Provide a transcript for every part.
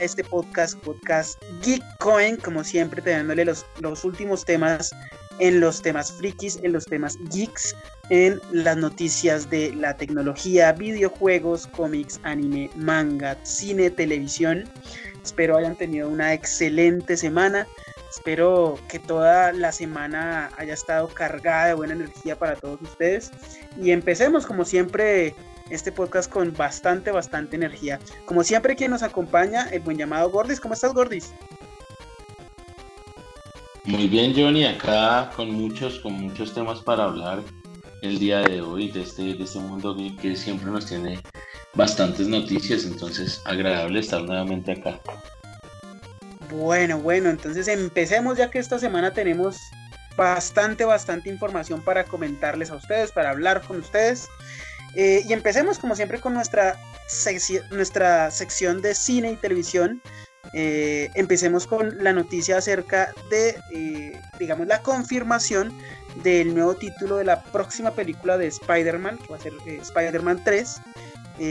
Este podcast, podcast Geekcoin, como siempre, teniéndole los, los últimos temas en los temas frikis, en los temas geeks, en las noticias de la tecnología, videojuegos, cómics, anime, manga, cine, televisión. Espero hayan tenido una excelente semana. Espero que toda la semana haya estado cargada de buena energía para todos ustedes. Y empecemos, como siempre, este podcast con bastante, bastante energía. Como siempre, quien nos acompaña, el buen llamado Gordis. ¿Cómo estás, Gordis? Muy bien, Johnny, acá con muchos, con muchos temas para hablar el día de hoy de este, de este mundo que siempre nos tiene bastantes noticias, entonces agradable estar nuevamente acá. Bueno, bueno, entonces empecemos ya que esta semana tenemos bastante, bastante información para comentarles a ustedes, para hablar con ustedes. Eh, y empecemos como siempre con nuestra, nuestra sección de cine y televisión. Eh, empecemos con la noticia acerca de, eh, digamos, la confirmación del nuevo título de la próxima película de Spider-Man, que va a ser Spider-Man 3.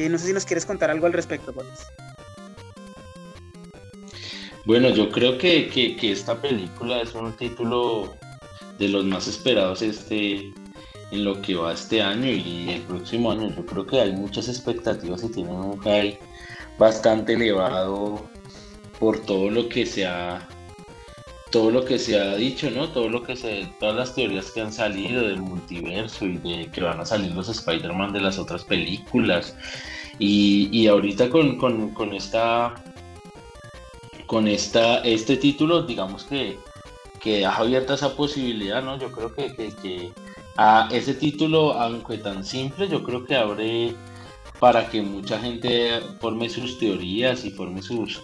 no sé si nos quieres contar algo al respecto, Boris. Bueno, yo creo que, que, esta película es un título de los más esperados este, en lo que va este año y el próximo año. Yo creo que hay muchas expectativas y tienen un high bastante elevado por todo lo que se ha todo lo que se ha dicho, ¿no? Todo lo que se, todas las teorías que han salido del multiverso y de que van a salir los Spider-Man de las otras películas. Y, y ahorita con, con, con esta con esta, este título, digamos que, que deja abierta esa posibilidad, ¿no? Yo creo que, que, ese título, aunque tan simple, yo creo que abre para que mucha gente forme sus teorías y forme sus,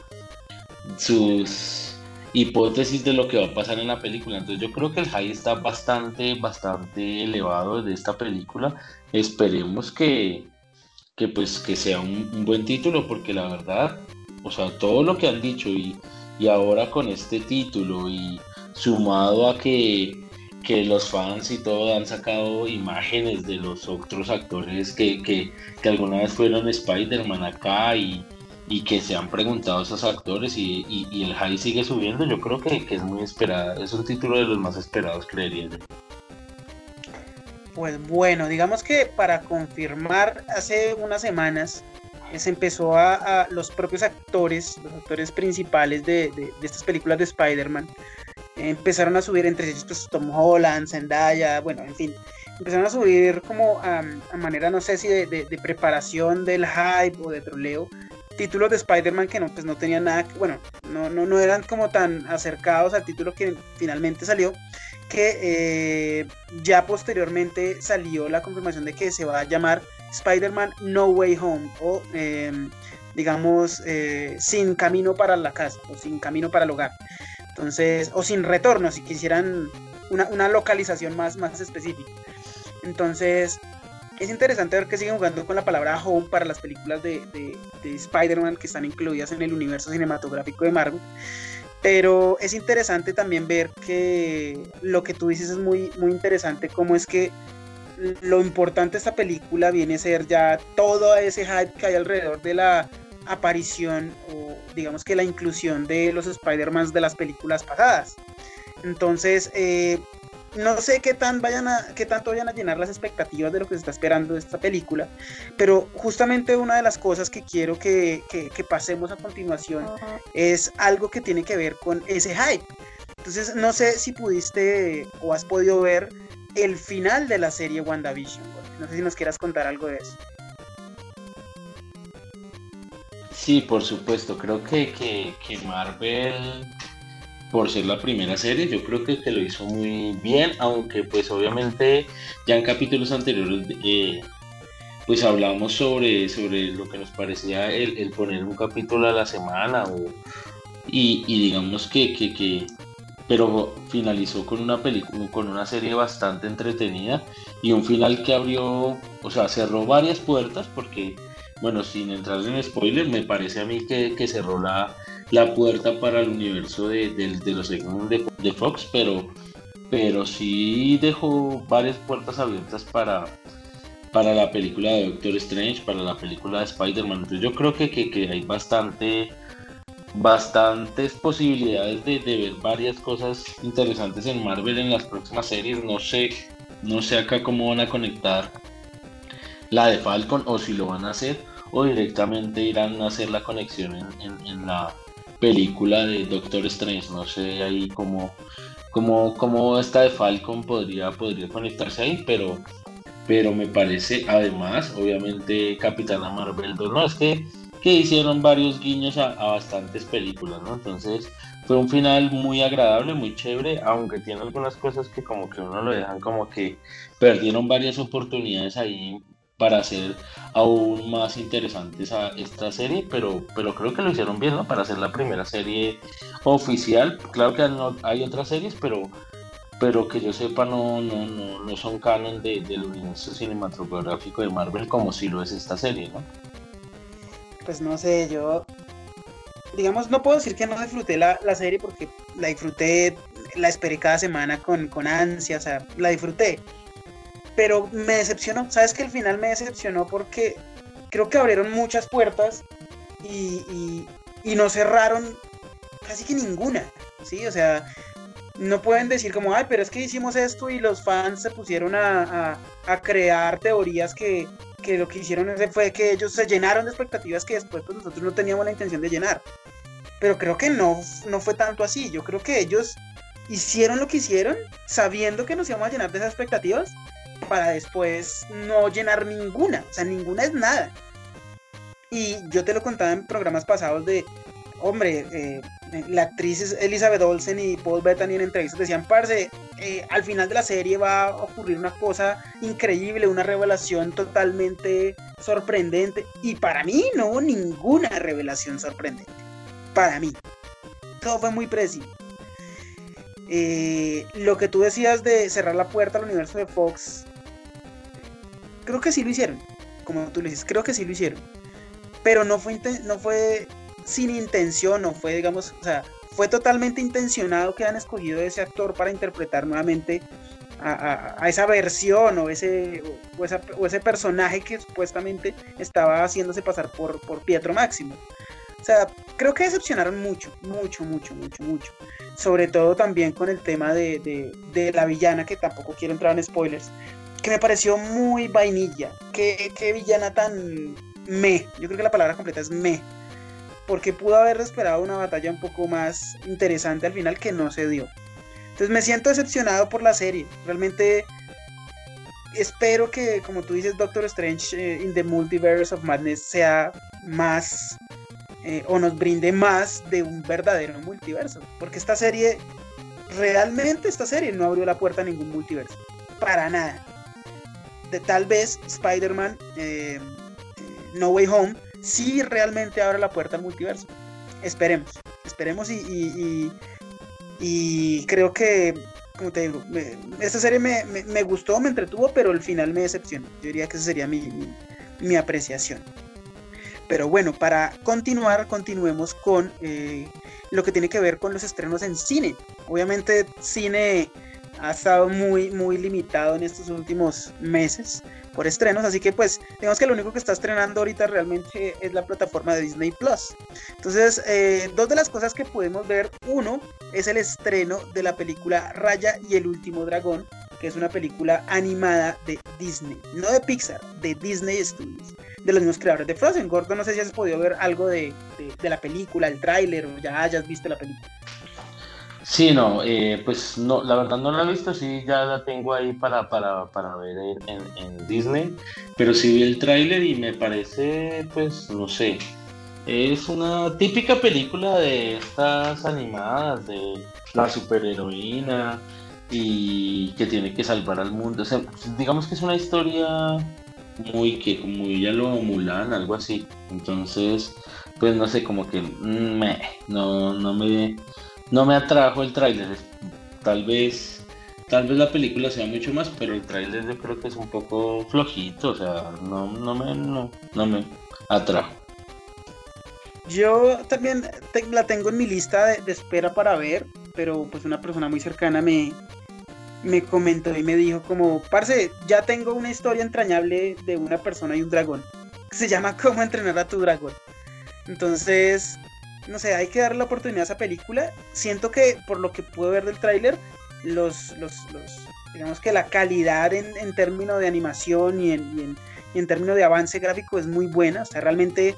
sus hipótesis de lo que va a pasar en la película. Entonces yo creo que el high está bastante, bastante elevado de esta película. Esperemos que, que pues que sea un buen título, porque la verdad o sea, todo lo que han dicho y, ahora con este título y sumado a que, los fans y todo han sacado imágenes de los otros actores que, alguna vez fueron Spider-Man acá y, que se han preguntado a esos actores y, el high sigue subiendo, yo creo que, es muy esperado, es un título de los más esperados, creería yo. Pues bueno, digamos que para confirmar, hace unas semanas se empezó a, los propios actores, los actores principales de, estas películas de Spider-Man, empezaron a subir entre ellos pues, Tom Holland, Zendaya, bueno, en fin, empezaron a subir como a, manera, no sé si de, preparación del hype o de troleo, títulos de Spider-Man que no, pues no tenían nada, bueno, no, no, no eran como tan acercados al título que finalmente salió, que eh, ya posteriormente salió la confirmación de que se va a llamar Spider-Man No Way Home o em, digamos eh, sin camino para la casa o sin camino para el hogar. Entonces, o sin retorno, si quisieran una, localización más, más específica. Entonces, es interesante ver que siguen jugando con la palabra home para las películas de, de Spider-Man que están incluidas en el universo cinematográfico de Marvel. Pero es interesante también ver que lo que tú dices es muy, muy interesante, cómo es que lo importante de esta película viene a ser ya todo ese hype que hay alrededor de la aparición o digamos que la inclusión de los Spider-Man de las películas pasadas. Entonces, eh, no sé qué, tan vayan a, qué tanto vayan a llenar las expectativas de lo que se está esperando de esta película, pero justamente una de las cosas que quiero que, que pasemos a continuación es algo que tiene que ver con ese hype. Entonces, no sé si pudiste o has podido ver el final de la serie WandaVision. No sé si nos quieras contar algo de eso. Sí, por supuesto. Creo que, que, Marvel, por ser la primera serie, yo creo que, que, lo hizo muy bien, aunque pues obviamente ya en capítulos anteriores eh, pues hablamos sobre, sobre lo que nos parecía el, poner un capítulo a la semana o, y, digamos que, que, pero finalizó con una película, con una serie bastante entretenida y un final que abrió, o sea, cerró varias puertas porque, bueno, sin entrar en spoiler, me parece a mí que, cerró la, la, puerta para el universo de, los de, de, Fox, pero, pero sí dejó varias puertas abiertas para, para la película de Doctor Strange, para la película de Spider-Man. Entonces yo creo que, que, hay bastante, bastantes posibilidades de, de, ver varias cosas interesantes en Marvel en las próximas series. No sé, no sé acá cómo van a conectar la de Falcon o si lo van a hacer o directamente irán a hacer la conexión en, en, la película de Doctor Strange. No sé ahí cómo, cómo, cómo esta de Falcon podría, podría conectarse ahí, pero pero me parece, además, obviamente, Capitana Marvel 2, no, es que, que hicieron varios guiños a, bastantes películas, ¿no? Entonces, fue un final muy agradable, muy chévere, aunque tiene algunas cosas que como que uno lo dejan como que perdieron varias oportunidades ahí para hacer aún más interesante esa, esta serie, pero, pero creo que lo hicieron bien, ¿no? Para hacer la primera serie oficial. Claro que hay otras series, pero pero que yo sepa no, no, no, no son canon de, del universo cinematográfico de Marvel como si lo es esta serie, ¿no? Pues no sé, yo digamos, no puedo decir que no disfruté la, la serie porque la disfruté, la esperé cada semana con, con ansia, o sea, la disfruté. Pero me decepcionó, ¿sabes que el final me decepcionó porque creo que abrieron muchas puertas y, y, no cerraron casi que ninguna, ¿sí? O sea, no pueden decir como, ay, pero es que hicimos esto y los fans se pusieron a, crear teorías que, lo que hicieron fue que ellos se llenaron de expectativas que después pues, nosotros no teníamos la intención de llenar. Pero creo que no, no fue tanto así. Yo creo que ellos hicieron lo que hicieron sabiendo que nos íbamos a llenar de esas expectativas para después no llenar ninguna. O sea, ninguna es nada. Y yo te lo contaba en programas pasados de, hombre, eh, la actriz Elizabeth Olsen y Paul Bettany en entrevistas decían, parce, eh, al final de la serie va a ocurrir una cosa increíble, una revelación totalmente sorprendente. Y para mí no hubo ninguna revelación sorprendente. Para mí. Todo fue muy preciso. Eh, lo que tú decías de cerrar la puerta al universo de Fox, creo que sí lo hicieron. Como tú le dices, creo que sí lo hicieron. Pero no fue, no fue sin intención o fue, digamos, o sea, fue totalmente intencionado que han escogido ese actor para interpretar nuevamente a, esa versión o ese, o, ese personaje que supuestamente estaba haciéndose pasar por, por Pietro Máximo. O sea, creo que decepcionaron mucho, mucho, mucho, mucho, mucho. Sobre todo también con el tema de, de, la villana, que tampoco quiero entrar en spoilers, que me pareció muy vainilla. Qué, qué villana tan me. Yo creo que la palabra completa es me porque pudo haber esperado una batalla un poco más interesante al final que no se dio. Entonces me siento decepcionado por la serie. Realmente espero que, como tú dices, Doctor Strange eh, in the Multiverse of Madness sea más eh, o nos brinde más de un verdadero multiverso. Porque esta serie, realmente esta serie no abrió la puerta a ningún multiverso. Para nada. De tal vez Spider-Man eh, No Way Home si realmente abre la puerta al multiverso. Esperemos, esperemos y, y, creo que, como te digo, esta serie me, gustó, me entretuvo, pero el final me decepcionó. Yo diría que esa sería mi, mi, apreciación. Pero bueno, para continuar, continuemos con eh, lo que tiene que ver con los estrenos en cine. Obviamente, cine ha estado muy, muy limitado en estos últimos meses por estrenos, así que pues digamos que lo único que está estrenando ahorita realmente es la plataforma de Disney Plus. Entonces, eh, dos de las cosas que podemos ver, uno es el estreno de la película Raya y el último dragón, que es una película animada de Disney, no de Pixar, de Disney Studios, de los mismos creadores de Frozen. Gordo, no sé si has podido ver algo de, de la película, el tráiler o ya hayas visto la película. Sí, no, eh, pues no, la verdad no la he visto, sí ya la tengo ahí para, para, para ver en, Disney, pero sí vi el tráiler y me parece, pues, no sé, es una típica película de estas animadas, de la superheroína y que tiene que salvar al mundo, o sea, digamos que es una historia muy que muy ya lo Mulan, algo así, entonces, pues no sé, como que mm, me, no, no me no me atrajo el tráiler. Tal vez, tal vez la película sea mucho más, pero el tráiler yo creo que es un poco flojito, o sea, no, no me, no, me atrajo. Yo también la tengo en mi lista de, espera para ver, pero pues una persona muy cercana me, me comentó y me dijo como, parce, ya tengo una historia entrañable de una persona y un dragón. se llama Cómo entrenar a tu dragón. Entonces, no sé, hay que darle la oportunidad a esa película. Siento que por lo que pude ver del tráiler, los, los, los, digamos que la calidad en, en términos de animación y en, y en, términos de avance gráfico es muy buena. O sea, realmente,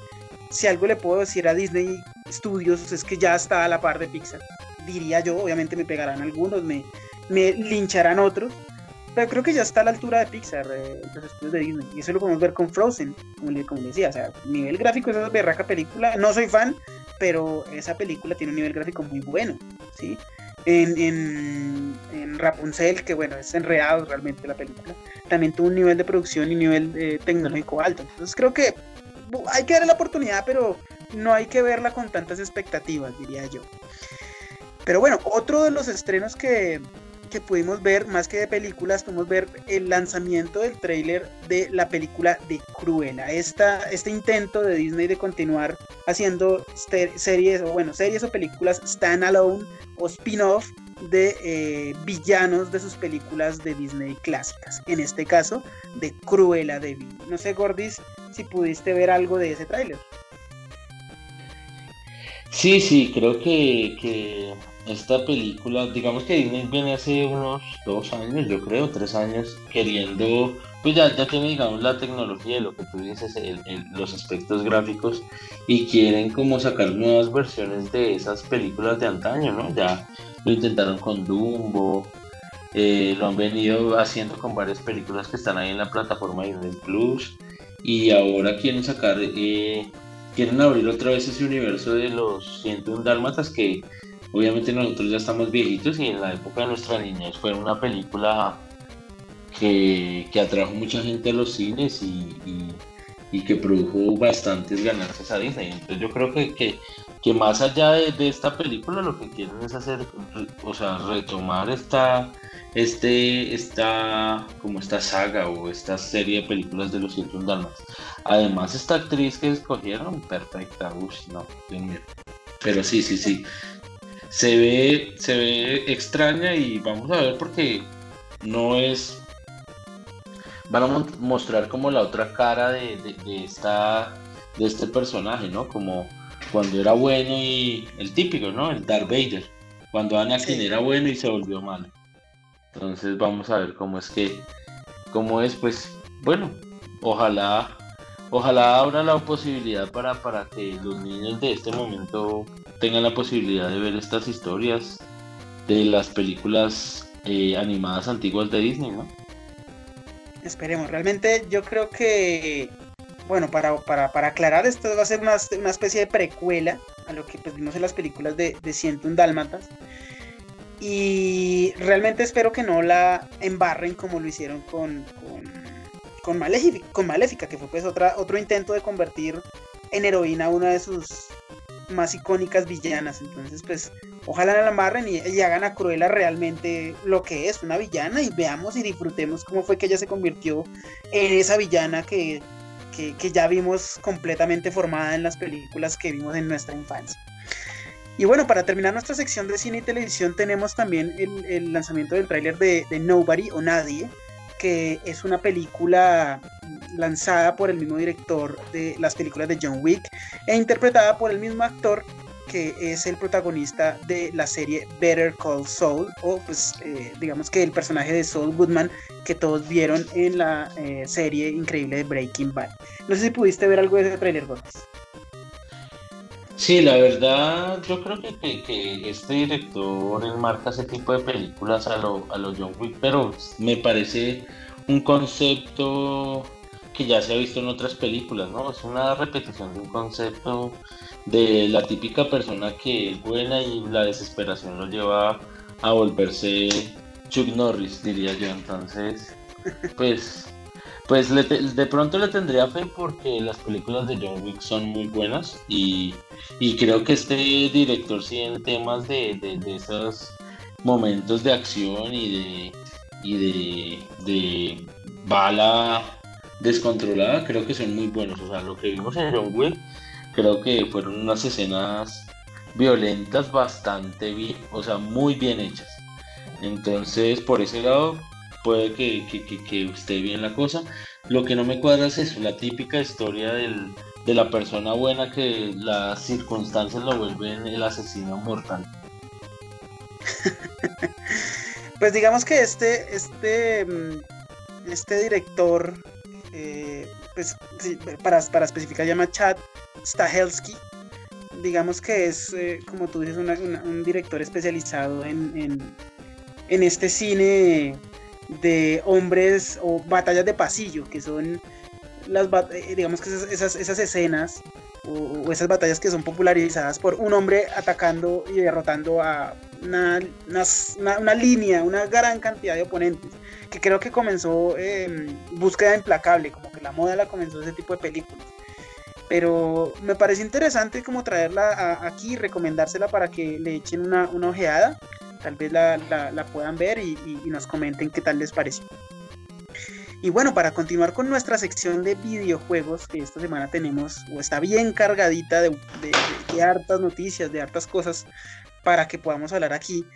si algo le puedo decir a Disney Studios es que ya está a la par de Pixar. Diría yo, obviamente me pegarán algunos, me, me lincharán otros. Pero creo que ya está a la altura de Pixar, eh, los estudios de Disney. Y eso lo podemos ver con Frozen, como le, como decía. O sea, nivel gráfico es esa berraca película. No soy fan, pero esa película tiene un nivel gráfico muy bueno, ¿sí? En, en, en Rapunzel, que bueno, es enredado realmente la película, también tuvo un nivel de producción y nivel eh, tecnológico alto. Entonces creo que hay que darle la oportunidad, pero no hay que verla con tantas expectativas, diría yo. Pero bueno, otro de los estrenos que, que pudimos ver, más que de películas, pudimos ver el lanzamiento del tráiler de la película de Cruella. Esta, este intento de Disney de continuar haciendo series, o bueno, series o películas standalone o spin-off de eh, villanos de sus películas de Disney clásicas. En este caso, de Cruella de Vil. No sé, Gordis, si pudiste ver algo de ese tráiler. Sí, sí, creo que, que esta película, digamos que Disney viene hace unos dos años, yo creo, tres años, queriendo, pues ya, ya tiene, digamos, la tecnología, lo que tú dices, los aspectos gráficos, y quieren como sacar nuevas versiones de esas películas de antaño, ¿no? Ya lo intentaron con Dumbo, eh, lo han venido haciendo con varias películas que están ahí en la plataforma Disney Plus, y ahora quieren sacar, eh, quieren abrir otra vez ese universo de los 101 Dálmatas que Obviamente nosotros ya estamos viejitos y en la época de nuestra niñez fue una película que, atrajo mucha gente a los cines y, que produjo bastantes ganancias a Disney. Entonces yo creo que, que, más allá de, esta película lo que quieren es hacer, o sea, retomar esta, este, esta, como esta saga o esta serie de películas de los 101 Dalmas. Además esta actriz que escogieron, perfecta, uff, no, Dios mío. Pero sí, sí, sí se ve, se ve extraña y vamos a ver porque no es. Van a mostrar como la otra cara de, esta, de este personaje, ¿no? Como cuando era bueno y el típico, ¿no? El Darth Vader. Cuando Anakin era bueno y se volvió malo. Entonces vamos a ver cómo es que, cómo es, pues, bueno, ojalá, ojalá abra la posibilidad para, para que los niños de este momento tengan la posibilidad de ver estas historias de las películas eh, animadas antiguas de Disney, ¿no? Esperemos, realmente yo creo que, bueno, para, para, para aclarar, esto va a ser una, una, especie de precuela a lo que pues, vimos en las películas de, de un Dálmatas. Y realmente espero que no la embarren como lo hicieron con, Maléfica, con Maléfica, que fue pues otra, otro intento de convertir en heroína una de sus más icónicas villanas. Entonces, pues, ojalá la amarren y, hagan a Cruella realmente lo que es, una villana, y veamos y disfrutemos cómo fue que ella se convirtió en esa villana que, ya vimos completamente formada en las películas que vimos en nuestra infancia. Y bueno, para terminar nuestra sección de cine y televisión tenemos también el, lanzamiento del tráiler de, de Nobody o Nadie, que es una película lanzada por el mismo director de las películas de John Wick e interpretada por el mismo actor que es el protagonista de la serie Better Call Saul, o pues eh, digamos que el personaje de Saul Goodman que todos vieron en la eh, serie increíble de Breaking Bad. No sé si pudiste ver algo de ese trailer, Gómez. Sí, la verdad, yo creo que, que, este director enmarca ese tipo de películas a lo, a lo John Wick, pero me parece un concepto que ya se ha visto en otras películas, ¿no? Es una repetición de un concepto de la típica persona que es buena y la desesperación lo lleva a volverse Chuck Norris, diría yo. Entonces, pues, pues de pronto le tendría fe porque las películas de John Wick son muy buenas y, creo que este director sí en temas de, de, esos momentos de acción y de, y de, de bala descontrolada, creo que son muy buenos. O sea, lo que vimos en John Wick, creo que fueron unas escenas violentas bastante bien, o sea, muy bien hechas. Entonces, por ese lado, puede que, que, esté bien la cosa. Lo que no me cuadra es eso, la típica historia de la persona buena que las circunstancias lo vuelven el asesino mortal. pues digamos que este, este, mm, este director, eh, pues para, para especificar, llama Chad Stahelski. Digamos que es, eh, como tú dices, un director especializado en, en este cine de hombres o batallas de pasillo, que son las eh, digamos que esas, esas, escenas o, esas batallas que son popularizadas por un hombre atacando y derrotando a una, una, línea, una gran cantidad de oponentes, que creo que comenzó en búsqueda implacable, como que la moda la comenzó ese tipo de películas. Pero me parece interesante como traerla aquí y recomendársela para que le echen una, una ojeada tal vez la, puedan ver y, nos comenten qué tal les pareció. Y bueno, para continuar con nuestra sección de videojuegos, que esta semana tenemos, o está bien cargadita de, de, hartas noticias, de hartas cosas para que podamos hablar aquí,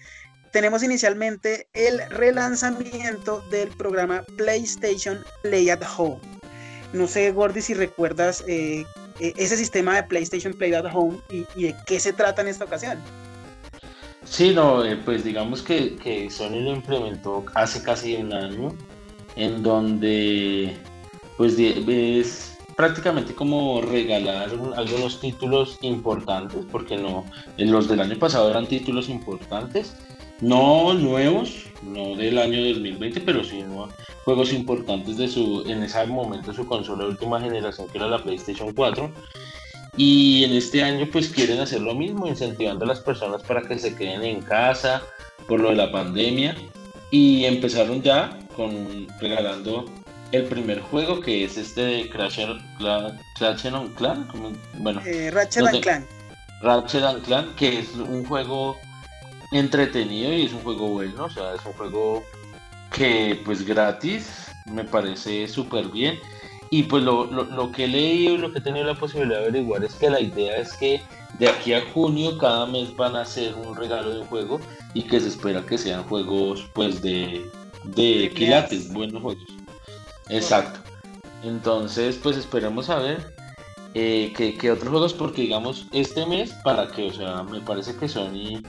tenemos inicialmente el relanzamiento del programa PlayStation Play at Home. No sé, Gordy, si recuerdas eh, e, ese sistema de PlayStation Play at Home y de qué se trata en esta ocasión. Sí, no, eh, pues digamos que, que, Sony lo implementó hace casi un año, en donde pues es prácticamente como regalar algunos títulos importantes, porque no, los del año pasado eran títulos importantes, no nuevos, no del año 2020, pero sí juegos importantes de su, en ese momento su consola de última generación, que era la PlayStation 4 y en este año pues quieren hacer lo mismo, incentivando a las personas para que se queden en casa por lo de la pandemia. Y empezaron ya con regalando el primer juego que es este de Crash Clan, Clan, bueno, eh, Ratchet Clan. Ratchet Clan, que es un juego entretenido y es un juego bueno, o sea, es un juego que pues gratis, me parece súper bien y pues lo, lo, que he leído y lo que he tenido la posibilidad de averiguar es que la idea es que de aquí a junio cada mes van a hacer un regalo de juego y que se espera que sean juegos pues de, de quilates, buenos juegos. Exacto. Entonces pues esperemos a ver eh, que, otros juegos porque digamos este mes para que, o sea, me parece que Sony,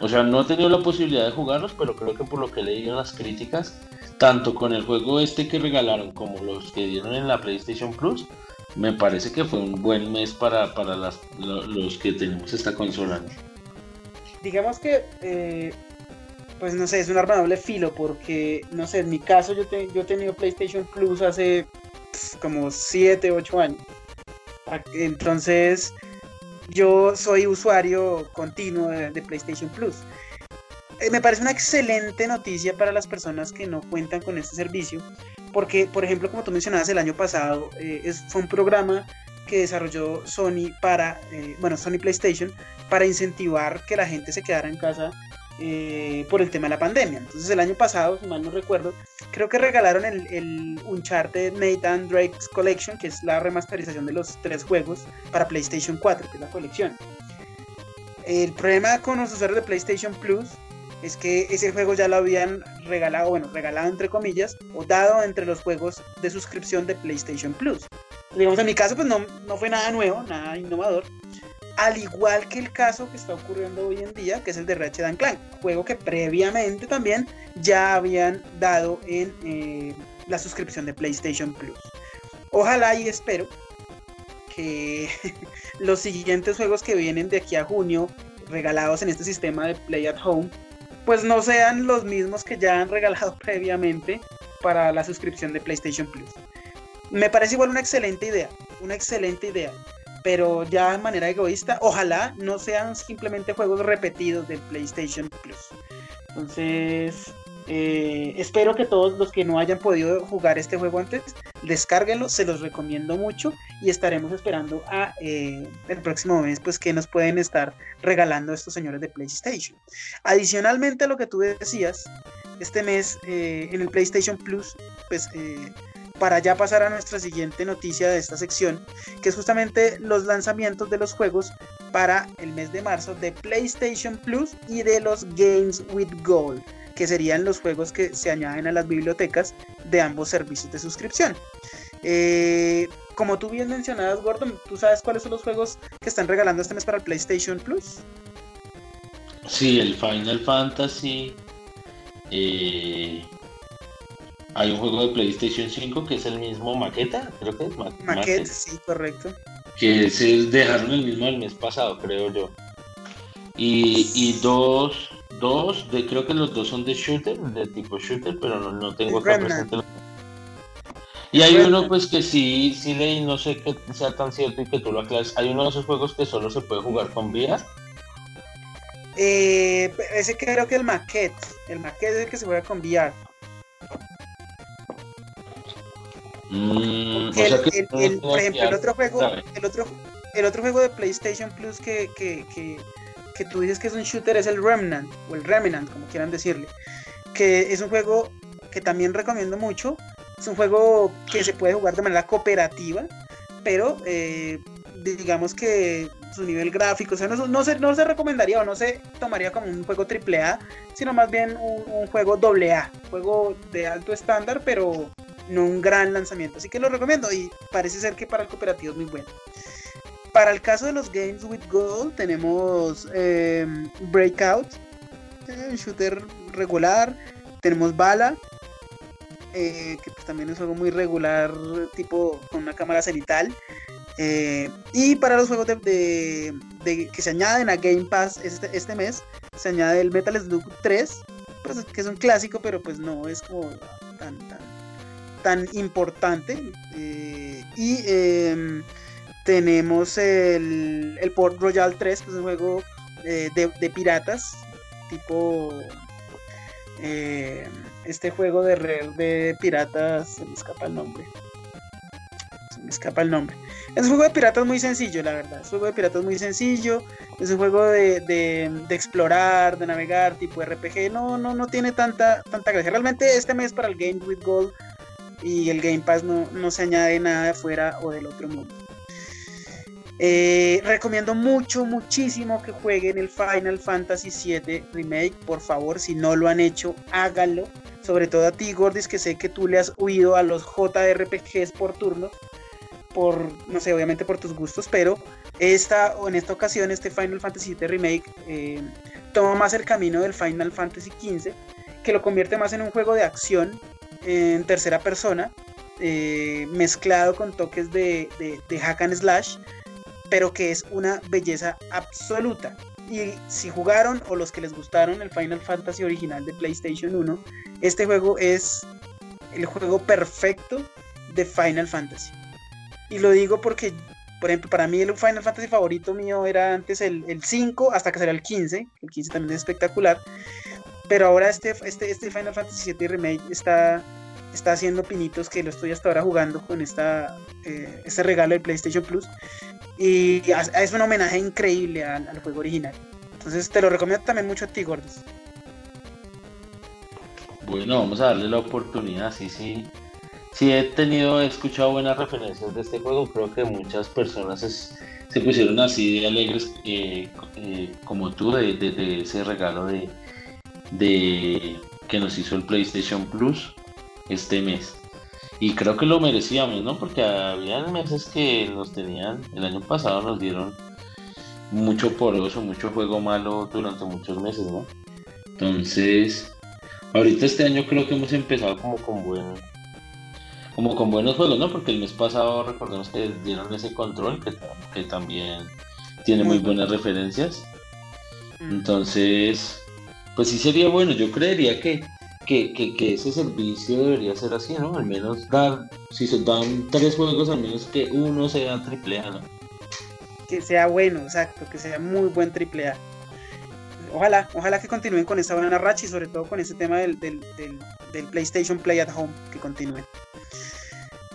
o sea, no he tenido la posibilidad de jugarlos, pero creo que por lo que he leído en las críticas, tanto con el juego este que regalaron como los que dieron en la PlayStation Plus, me parece que fue un buen mes para, para los que tenemos esta consola. Digamos que, eh, pues no sé, es un arma doble filo porque, no sé, en mi caso yo, yo he tenido PlayStation Plus hace como 7, 8 años. Entonces, yo soy usuario continuo de PlayStation Plus. Eh, me parece una excelente noticia para las personas que no cuentan con este servicio, porque, por ejemplo, como tú mencionabas el año pasado, eh, es, fue un programa que desarrolló Sony para, eh, bueno, Sony PlayStation, para incentivar que la gente se quedara en casa por el tema de la pandemia. Entonces, el año pasado, si mal no recuerdo, creo que regalaron el, el Uncharted Nathan Drake's Collection, que es la remasterización de los tres juegos para PlayStation 4, que es la colección. El problema con los usuarios de PlayStation Plus es que ese juego ya lo habían regalado, bueno, regalado entre comillas, o dado entre los juegos de suscripción de PlayStation Plus. Digamos, en mi caso, pues no, no fue nada nuevo, nada innovador. Al igual que el caso que está ocurriendo hoy en día, que es el de Ratchet Clank, juego que previamente también ya habían dado en eh, la suscripción de PlayStation Plus. Ojalá y espero que los siguientes juegos que vienen de aquí a junio regalados en este sistema de Play at Home pues no sean los mismos que ya han regalado previamente para la suscripción de PlayStation Plus. Me parece igual una excelente idea, una excelente idea, pero ya de manera egoísta, ojalá no sean simplemente juegos repetidos de PlayStation Plus. Entonces, eh, espero que todos los que no hayan podido jugar este juego antes, descárguenlo, se los recomiendo mucho y estaremos esperando eh, el próximo mes, pues que nos pueden estar regalando estos señores de PlayStation. Adicionalmente a lo que tú decías, este mes eh, en el PlayStation Plus, pues para ya pasar a nuestra siguiente noticia de esta sección, que es justamente los lanzamientos de los juegos para el mes de marzo de PlayStation Plus y de los Games with Gold que serían los juegos que se añaden a las bibliotecas de ambos servicios de suscripción. Eh, como tú bien mencionabas, Gordon, ¿tú sabes cuáles son los juegos que están regalando este mes para el PlayStation Plus? Sí, el Final Fantasy. Eh, hay un juego de PlayStation 5 que es el mismo Maqueta, creo que es Maqueta, sí, correcto. Que se dejaron el mismo el mes pasado, creo yo. Y, y dos, dos, de, creo que los dos son de shooter, de tipo shooter, pero no, no tengo acá presente. Y hay uno pues que sí, sí leí, no sé que sea tan cierto y que tú lo aclares. Hay uno de esos juegos que solo se puede jugar con VR. Eh, ese creo que el maquete. El maquete es el que se juega con VR. Mm, por ejemplo, el otro juego, el otro, el otro juego de PlayStation Plus que, que, que, que tú dices que es un shooter es el Remnant, o el Remnant, como quieran decirle. Que es un juego que también recomiendo mucho. Es un juego que se puede jugar de manera cooperativa, pero eh, digamos que su nivel gráfico, o sea, no, no, se, no se recomendaría o no se tomaría como un juego AAA, sino más bien un, un juego AA, juego de alto estándar, pero no un gran lanzamiento. Así que lo recomiendo y parece ser que para el cooperativo es muy bueno. Para el caso de los Games with Gold tenemos em, Breakout, un shooter regular, tenemos Bala, eh, que pues también es juego muy regular, tipo con una cámara cenital. Eh, y para los juegos de, que se añaden a Game Pass este, este mes, se añade el Metal Slug 3, pues, que es un clásico, pero pues no es como tan, tan, importante. Eh, y em, tenemos el, el Port Royal 3, que es un juego eh, de, piratas, tipo eh, este juego de red de piratas, se me escapa el nombre. Se me escapa el nombre. Es un juego de piratas muy sencillo, la verdad. Es un juego de piratas muy sencillo. Es un juego de, de, explorar, de navegar, tipo RPG. No, no, no tiene tanta, tanta gracia. Realmente este mes para el Game with Gold y el Game Pass no, no se añade nada de afuera o del otro mundo. Eh, recomiendo mucho, muchísimo que jueguen el Final Fantasy VII Remake. Por favor, si no lo han hecho, háganlo. Sobre todo a ti, Gordis, que sé que tú le has huido a los JRPGs por turno. Por, no sé, obviamente por tus gustos, pero esta, en esta ocasión, este Final Fantasy VII Remake eh, toma más el camino del Final Fantasy XV, que lo convierte más en un juego de acción en tercera persona, eh, mezclado con toques de, hack and slash pero que es una belleza absoluta. Y si jugaron o los que les gustaron el Final Fantasy original de PlayStation 1, este juego es el juego perfecto de Final Fantasy. Y lo digo porque, por ejemplo, para mí el Final Fantasy favorito mío era antes el, 5 hasta que salió el 15. El 15 también es espectacular. Pero ahora este, este, este Final Fantasy VII Remake está, está haciendo pinitos que lo estoy hasta ahora jugando con esta, eh, este regalo de PlayStation Plus. Y es un homenaje increíble al, juego original. Entonces te lo recomiendo también mucho a ti, Gordes. Bueno, vamos a darle la oportunidad, sí, sí. Sí he tenido, he escuchado buenas referencias de este juego, creo que muchas personas se pusieron así de alegres eh, eh, como tú de, ese regalo de, de que nos hizo el PlayStation Plus este mes. Y creo que lo merecíamos, ¿no? Porque había meses que nos tenían, el año pasado nos dieron mucho poroso, mucho juego malo durante muchos meses, ¿no? Entonces, ahorita este año creo que hemos empezado como con buen, como con buenos juegos, ¿no? Porque el mes pasado recordemos que dieron ese control que, que también tiene muy buenas referencias. Entonces, pues sí sería bueno, yo creería que que, ese servicio debería ser así, ¿no? Al menos dar, si se dan tres juegos, al menos que uno sea triple A, ¿no? Que sea bueno, exacto, que sea muy buen triple A. Ojalá, ojalá que continúen con esa buena racha y sobre todo con ese tema del, del, del, PlayStation Play at Home, que continúen.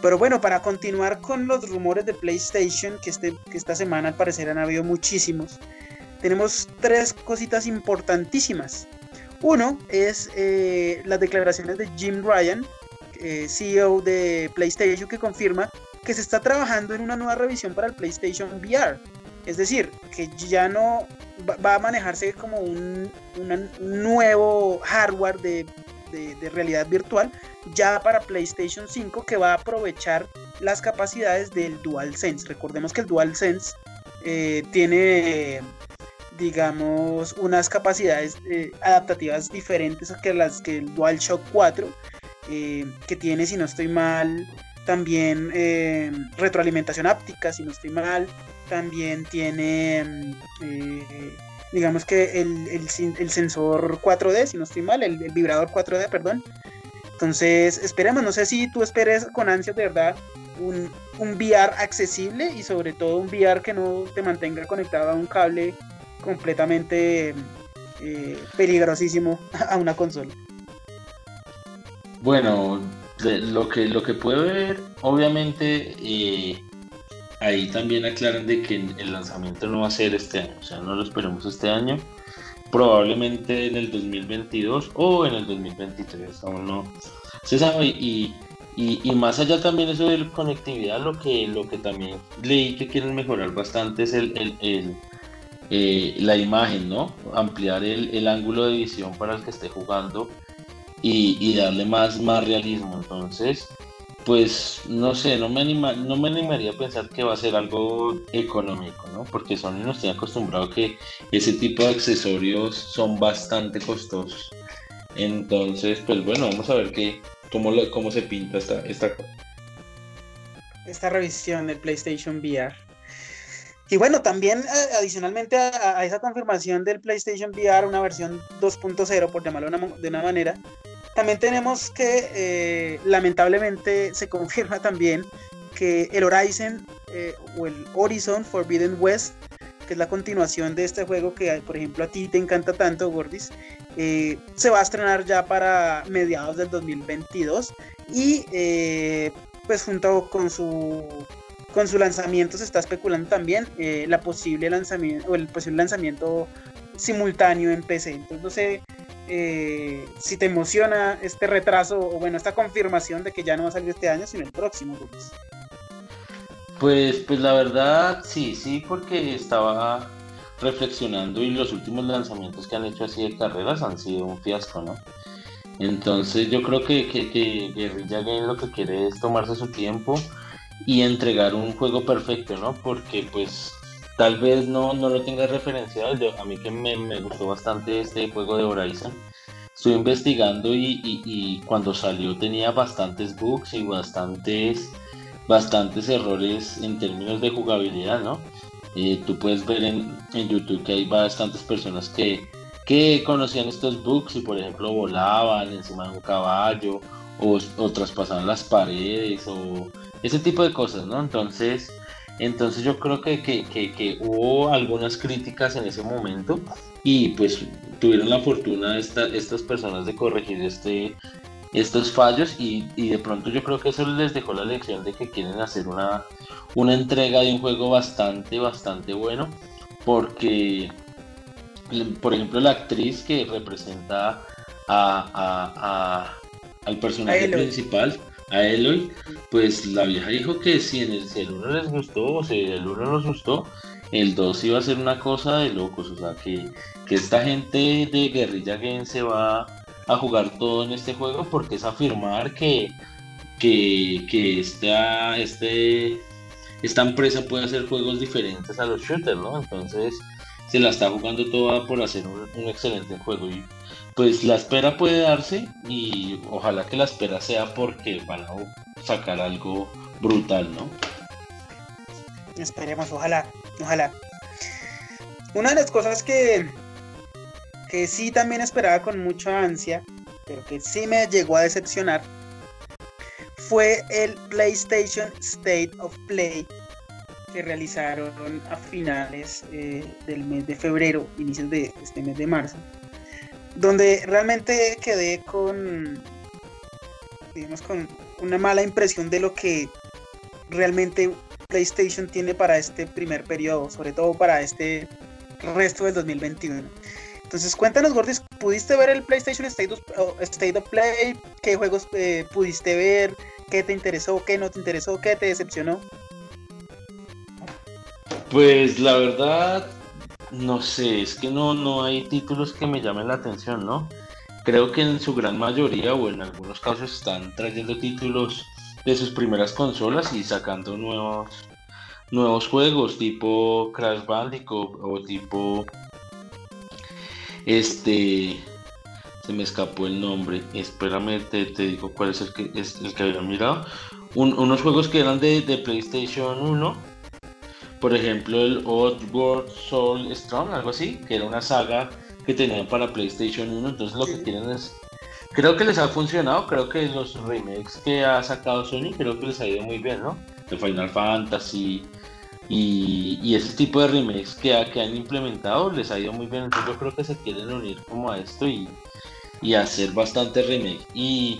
Pero bueno, para continuar con los rumores de PlayStation, que, este, que esta semana al parecer han habido muchísimos, tenemos tres cositas importantísimas. Uno es eh, las declaraciones de Jim Ryan, eh, CEO de PlayStation, que confirma que se está trabajando en una nueva revisión para el PlayStation VR. Es decir, que ya no va, a manejarse como un, nuevo hardware de, realidad virtual ya para PlayStation 5 que va a aprovechar las capacidades del DualSense. Recordemos que el DualSense eh, tiene, digamos, unas capacidades eh, adaptativas diferentes a que las que el DualShock 4, eh, que tiene, si no estoy mal, también retroalimentación áptica, si no estoy mal, también tiene, mm, digamos que el, sensor 4D, si no estoy mal, el, el vibrador 4D, perdón. Entonces, esperemos, no sé si tú esperes con ansias de verdad un, un VR accesible y sobre todo un VR que no te mantenga conectado a un cable completamente eh, peligrosísimo a una consola. Bueno, lo que, lo que puede ver, obviamente, eh, ahí también aclaran de que el lanzamiento no va a ser este año, o sea, no lo esperemos este año, probablemente en el 2022 o en el 2023, aún no se sabe y y, más allá también eso de conectividad, lo que, lo que también leí que quieren mejorar bastante es el, eh, la imagen, ¿no? Ampliar el, ángulo de visión para el que esté jugando y, darle más, más realismo. Entonces, pues no sé, no me, anima, no me animaría a pensar que va a ser algo económico, ¿no? Porque Sony nos tiene acostumbrado que ese tipo de accesorios son bastante costosos. Entonces, pues bueno, vamos a ver qué, cómo, cómo se pinta esta, esta Esta revisión del PlayStation VR. Y bueno, también eh, adicionalmente a, esa confirmación del PlayStation VR, una versión 2.0, por llamarlo de una, manera, también tenemos que eh, lamentablemente se confirma también que el Horizon eh, o el Horizon Forbidden West, que es la continuación de este juego que por ejemplo a ti te encanta tanto, Gordis, se va a estrenar ya para mediados del 2022 y pues junto con su con su lanzamiento se está especulando también eh, la posible lanzamiento o el posible lanzamiento simultáneo en PC. Entonces no sé si te emociona este retraso o bueno esta confirmación de que ya no va a salir este año sino el próximo. Pues, pues la verdad sí, sí, porque estaba reflexionando y los últimos lanzamientos que han hecho así de carreras han sido un fiasco, ¿no? Entonces yo creo que, que, Guerrilla Game lo que quiere es tomarse su tiempo y entregar un juego perfecto, ¿no? Porque pues tal vez no, no lo tenga referenciado, a mí que me, gustó bastante este juego de Horizon, estuve investigando y, y, cuando salió tenía bastantes bugs y bastantes, bastantes errores en términos de jugabilidad, ¿no? Eh, tú puedes ver en, YouTube que hay bastantes personas que, que conocían estos bugs y por ejemplo volaban encima de un caballo o, o, traspasaban las paredes o ese tipo de cosas, ¿no? Entonces, entonces yo creo que, que, que, hubo algunas críticas en ese momento y pues tuvieron la fortuna esta, estas personas de corregir este, estos fallos y, de pronto yo creo que eso les dejó la lección de que quieren hacer una, una entrega de un juego bastante, bastante bueno porque, por ejemplo, la actriz que representa a, al personaje principal, a Eloy, pues la vieja dijo que si, en el, si el 1 les gustó o si el 1 nos gustó, el 2 iba a ser una cosa de locos, o sea que, que esta gente de Guerrilla Game se va a jugar todo en este juego porque es afirmar que, que, que esta, este, esta empresa puede hacer juegos diferentes a los shooters, ¿no? Entonces se la está jugando toda por hacer un, excelente juego y pues la espera puede darse y ojalá que la espera sea porque van a sacar algo brutal, ¿no? Esperemos, ojalá, ojalá. Una de las cosas que que sí también esperaba con mucha ansia, pero que sí me llegó a decepcionar, fue el PlayStation State of Play que realizaron a finales eh, del mes de febrero, inicios de este mes de marzo, donde realmente quedé con, digamos, con una mala impresión de lo que realmente PlayStation tiene para este primer periodo, sobre todo para este resto del 2021. Entonces, cuéntanos, Gordis, ¿pudiste ver el PlayStation State of, Play? ¿Qué juegos eh, pudiste ver? ¿Qué te interesó? ¿Qué no te interesó? ¿Qué te decepcionó? Pues la verdad, no sé, es que no, no hay títulos que me llamen la atención, ¿no? Creo que en su gran mayoría o en algunos casos están trayendo títulos de sus primeras consolas y sacando nuevos nuevos juegos tipo Crash Bandicoot o tipo este se me escapó el nombre espérame te, digo cuál es el que es el que había mirado unos juegos que eran de, de, PlayStation 1 por ejemplo el Oddworld Soul Strong algo así que era una saga que tenían para PlayStation 1 entonces lo que quieren es creo que les ha funcionado creo que los remakes que ha sacado Sony creo que les ha ido muy bien no de Final Fantasy y, ese tipo de remakes que, que, han implementado les ha ido muy bien. Entonces yo creo que se quieren unir como a esto y, y hacer bastante remake. Y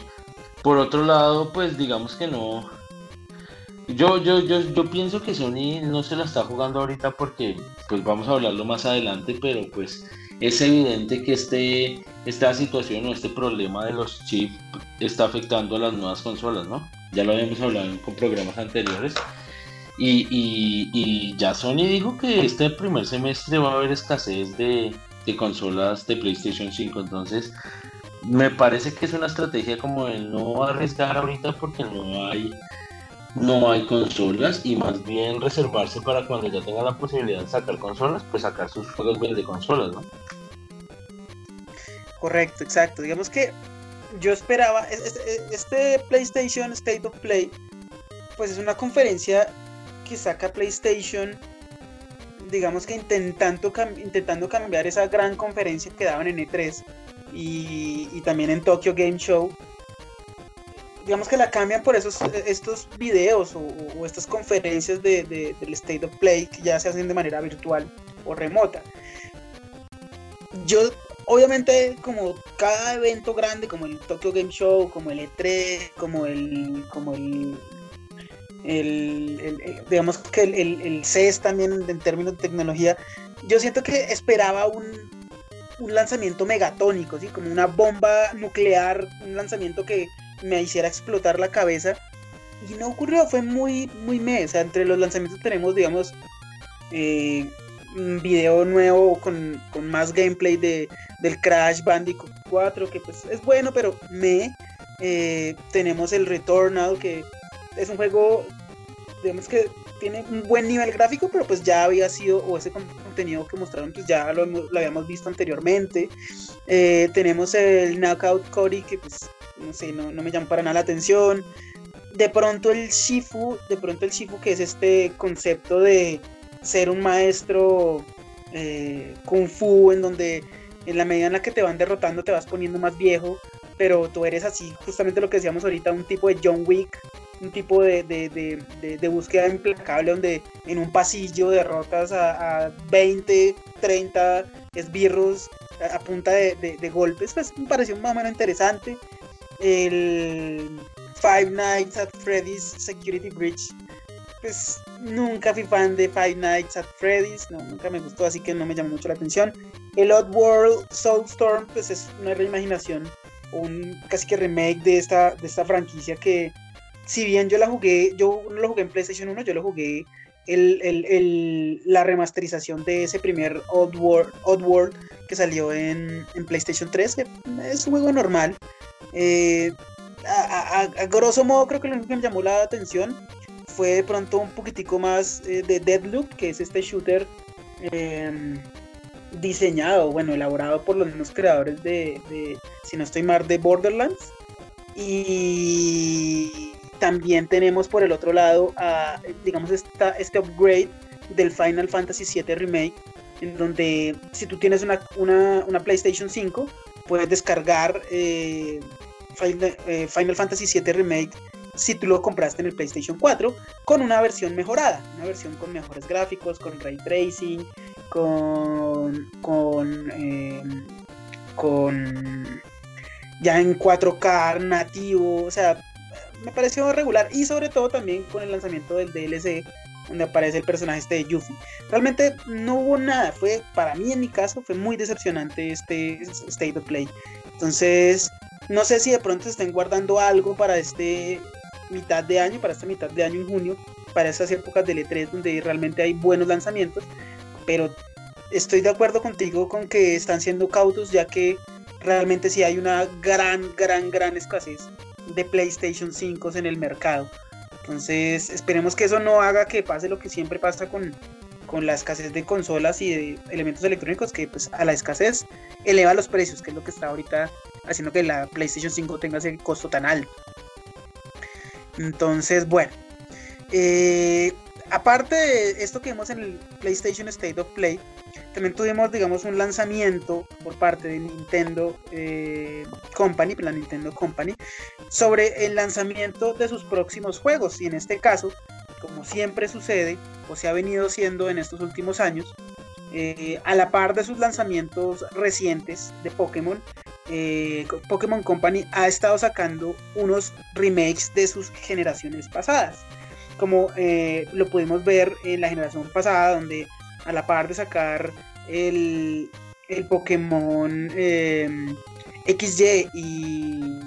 por otro lado, pues digamos que no. Yo, yo, yo, yo pienso que Sony no se la está jugando ahorita porque pues vamos a hablarlo más adelante, pero pues es evidente que este, esta situación o este problema de los chips está afectando a las nuevas consolas, ¿no? Ya lo habíamos hablado con programas anteriores y, ya Sony dijo que este primer semestre va a haber escasez de, consolas de PlayStation 5. Entonces, me parece que es una estrategia como de no arriesgar ahorita porque no hay no hay consolas y más bien reservarse para cuando ya tenga la posibilidad de sacar consolas, pues sacar sus juegos de consolas, ¿no? Correcto, exacto. Digamos que yo esperaba, este PlayStation State of Play, pues es una conferencia que saca PlayStation, digamos que intentando, intentando cambiar esa gran conferencia que daban en E3 y, también en Tokyo Game Show, digamos que la cambian por esos estos videos o, estas conferencias de, del State of Play que ya se hacen de manera virtual o remota. Yo, obviamente, como cada evento grande, como el Tokyo Game Show, como el E3, como el, como el digamos que el, el, CES también en términos de tecnología, yo siento que esperaba un, un lanzamiento megatónico, ¿sí? como una bomba nuclear, un lanzamiento que me hiciera explotar la cabeza. Y no ocurrió, fue muy, muy me. O sea, entre los lanzamientos tenemos, digamos, eh, un video nuevo con, con, más gameplay de, del Crash Bandicoot 4, que pues es bueno, pero me. Eh, tenemos el Returnal, que es un juego, digamos que tiene un buen nivel gráfico, pero pues ya había sido, o ese contenido que mostraron, pues ya lo, habíamos visto anteriormente. Eh, tenemos el Knockout Cody, que pues, no sé, no, me llama para nada la atención. De pronto el Shifu, de pronto el Shifu, que es este concepto de ser un maestro eh, kung fu, en donde en la medida en la que te van derrotando te vas poniendo más viejo, pero tú eres así, justamente lo que decíamos ahorita, un tipo de John Wick, un tipo de, de, búsqueda implacable donde en un pasillo derrotas a, a 20, 30 esbirros a, punta de, golpes, pues me pareció más o menos interesante. El Five Nights at Freddy's Security Bridge, pues nunca fui fan de Five Nights at Freddy's, no, nunca me gustó, así que no me llamó mucho la atención. El Oddworld Soulstorm, pues es una reimaginación, un casi que remake de esta, de esta franquicia que si bien yo la jugué, yo no lo jugué en PlayStation 1, yo lo jugué el, la remasterización de ese primer Oddworld, Oddworld que salió en, PlayStation 3, que es un juego normal. Eh, a, grosso modo creo que lo único que me llamó la atención fue de pronto un poquitico más eh, de Deadloop, que es este shooter em, diseñado, bueno, elaborado por los mismos creadores de, si no estoy mal, de Borderlands. Y también tenemos por el otro lado, digamos, esta, este upgrade del Final Fantasy VII Remake, en donde si tú tienes una, una, PlayStation 5, puedes descargar eh, eh, Final, Fantasy VII Remake si tú lo compraste en el PlayStation 4 con una versión mejorada, una versión con mejores gráficos, con ray tracing, con con eh, con ya en 4K nativo, o sea, me pareció regular y sobre todo también con el lanzamiento del DLC donde aparece el personaje este de Yuffie. Realmente no hubo nada, fue para mí en mi caso fue muy decepcionante este State of Play. Entonces, no sé si de pronto estén guardando algo para este mitad de año, para esta mitad de año en junio, para esas épocas del E3 donde realmente hay buenos lanzamientos, pero estoy de acuerdo contigo con que están siendo cautos ya que realmente sí hay una gran, gran, gran escasez de PlayStation 5 en el mercado. Entonces esperemos que eso no haga que pase lo que siempre pasa con, con la escasez de consolas y de elementos electrónicos, que pues a la escasez eleva los precios, que es lo que está ahorita haciendo que la PlayStation 5 tenga ese costo tan alto. Entonces, bueno. Eh, aparte de esto que vimos en el PlayStation State of Play, también tuvimos, digamos, un lanzamiento por parte de Nintendo eh, Company, la Nintendo Company, sobre el lanzamiento de sus próximos juegos. Y en este caso, como siempre sucede, o se ha venido siendo en estos últimos años, eh, a la par de sus lanzamientos recientes de Pokémon, eh, Pokémon Company ha estado sacando unos remakes de sus generaciones pasadas. Como lo pudimos ver en la generación pasada, donde a la par de sacar el, el Pokémon eh, XY y,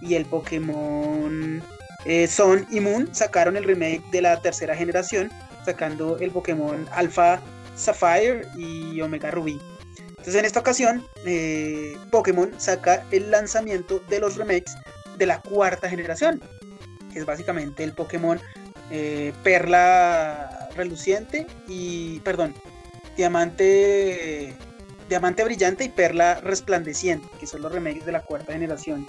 y, el Pokémon eh, Sun y Moon, sacaron el remake de la tercera generación, sacando el Pokémon Alpha Sapphire y Omega Ruby. Entonces en esta ocasión, eh, Pokémon saca el lanzamiento de los remakes de la cuarta generación, que es básicamente el Pokémon eh, perla reluciente y, perdón, diamante, diamante brillante y perla resplandeciente, que son los remakes de la cuarta generación.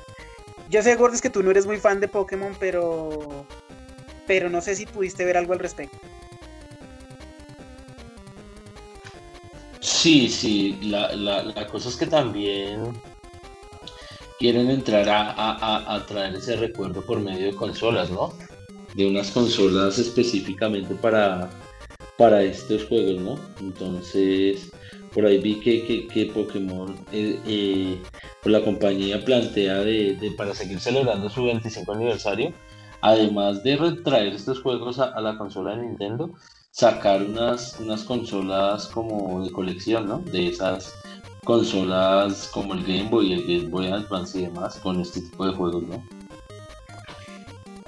Yo sé, Gordes, que tú no eres muy fan de Pokémon, pero, pero no sé si pudiste ver algo al respecto. Sí, sí, la, la, cosa es que también quieren entrar a, a, traer ese recuerdo por medio de consolas, ¿no? De unas consolas específicamente para, para estos juegos, ¿no? Entonces, por ahí vi que, que, Pokémon, eh, eh, pues la compañía plantea de, para seguir celebrando su 25 aniversario, además de retraer estos juegos a, la consola de Nintendo, sacar unas, unas consolas como de colección, ¿no? De esas consolas como el Game Boy, el Game Boy Advance y demás, con este tipo de juegos, ¿no?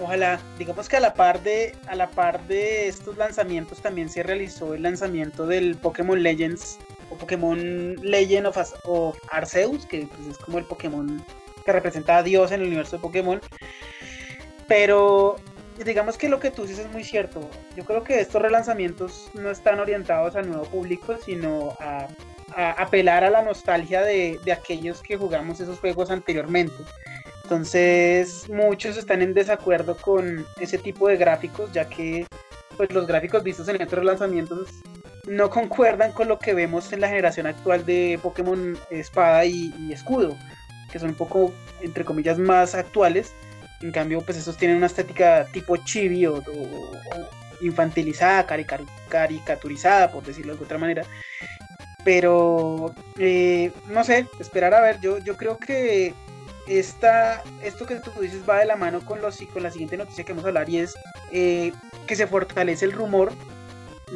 Ojalá, digamos que a la par de a la par de estos lanzamientos también se realizó el lanzamiento del Pokémon Legends o Pokémon Legend of, Arceus, que pues, es como el Pokémon que representa a Dios en el universo de Pokémon. Pero digamos que lo que tú dices es muy cierto. Yo creo que estos relanzamientos no están orientados al nuevo público, sino a, apelar a la nostalgia de, de aquellos que jugamos esos juegos anteriormente. Entonces muchos están en desacuerdo con ese tipo de gráficos, ya que pues, los gráficos vistos en otros lanzamientos no concuerdan con lo que vemos en la generación actual de Pokémon Espada y, Escudo, que son un poco, entre comillas, más actuales. En cambio, pues esos tienen una estética tipo chibi o, infantilizada, caricaturizada, por decirlo de otra manera. Pero, eh, no sé, esperar a ver, yo, yo creo que esta, esto que tú dices va de la mano con, los, con la siguiente noticia que vamos a hablar y es eh, que se fortalece el rumor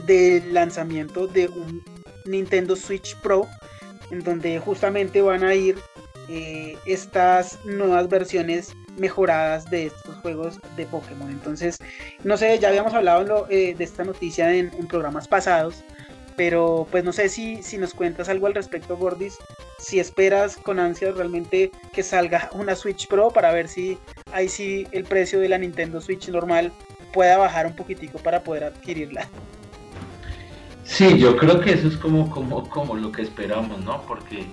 del lanzamiento de un Nintendo Switch Pro en donde justamente van a ir eh, estas nuevas versiones mejoradas de estos juegos de Pokémon. Entonces, no sé, ya habíamos hablado eh, de esta noticia en, programas pasados, pero pues no sé si, si nos cuentas algo al respecto, Gordis, si esperas con ansias realmente que salga una Switch Pro para ver si ahí sí el precio de la Nintendo Switch normal pueda bajar un poquitico para poder adquirirla. Sí, yo creo que eso es como, como, como lo que esperamos, ¿no? Porque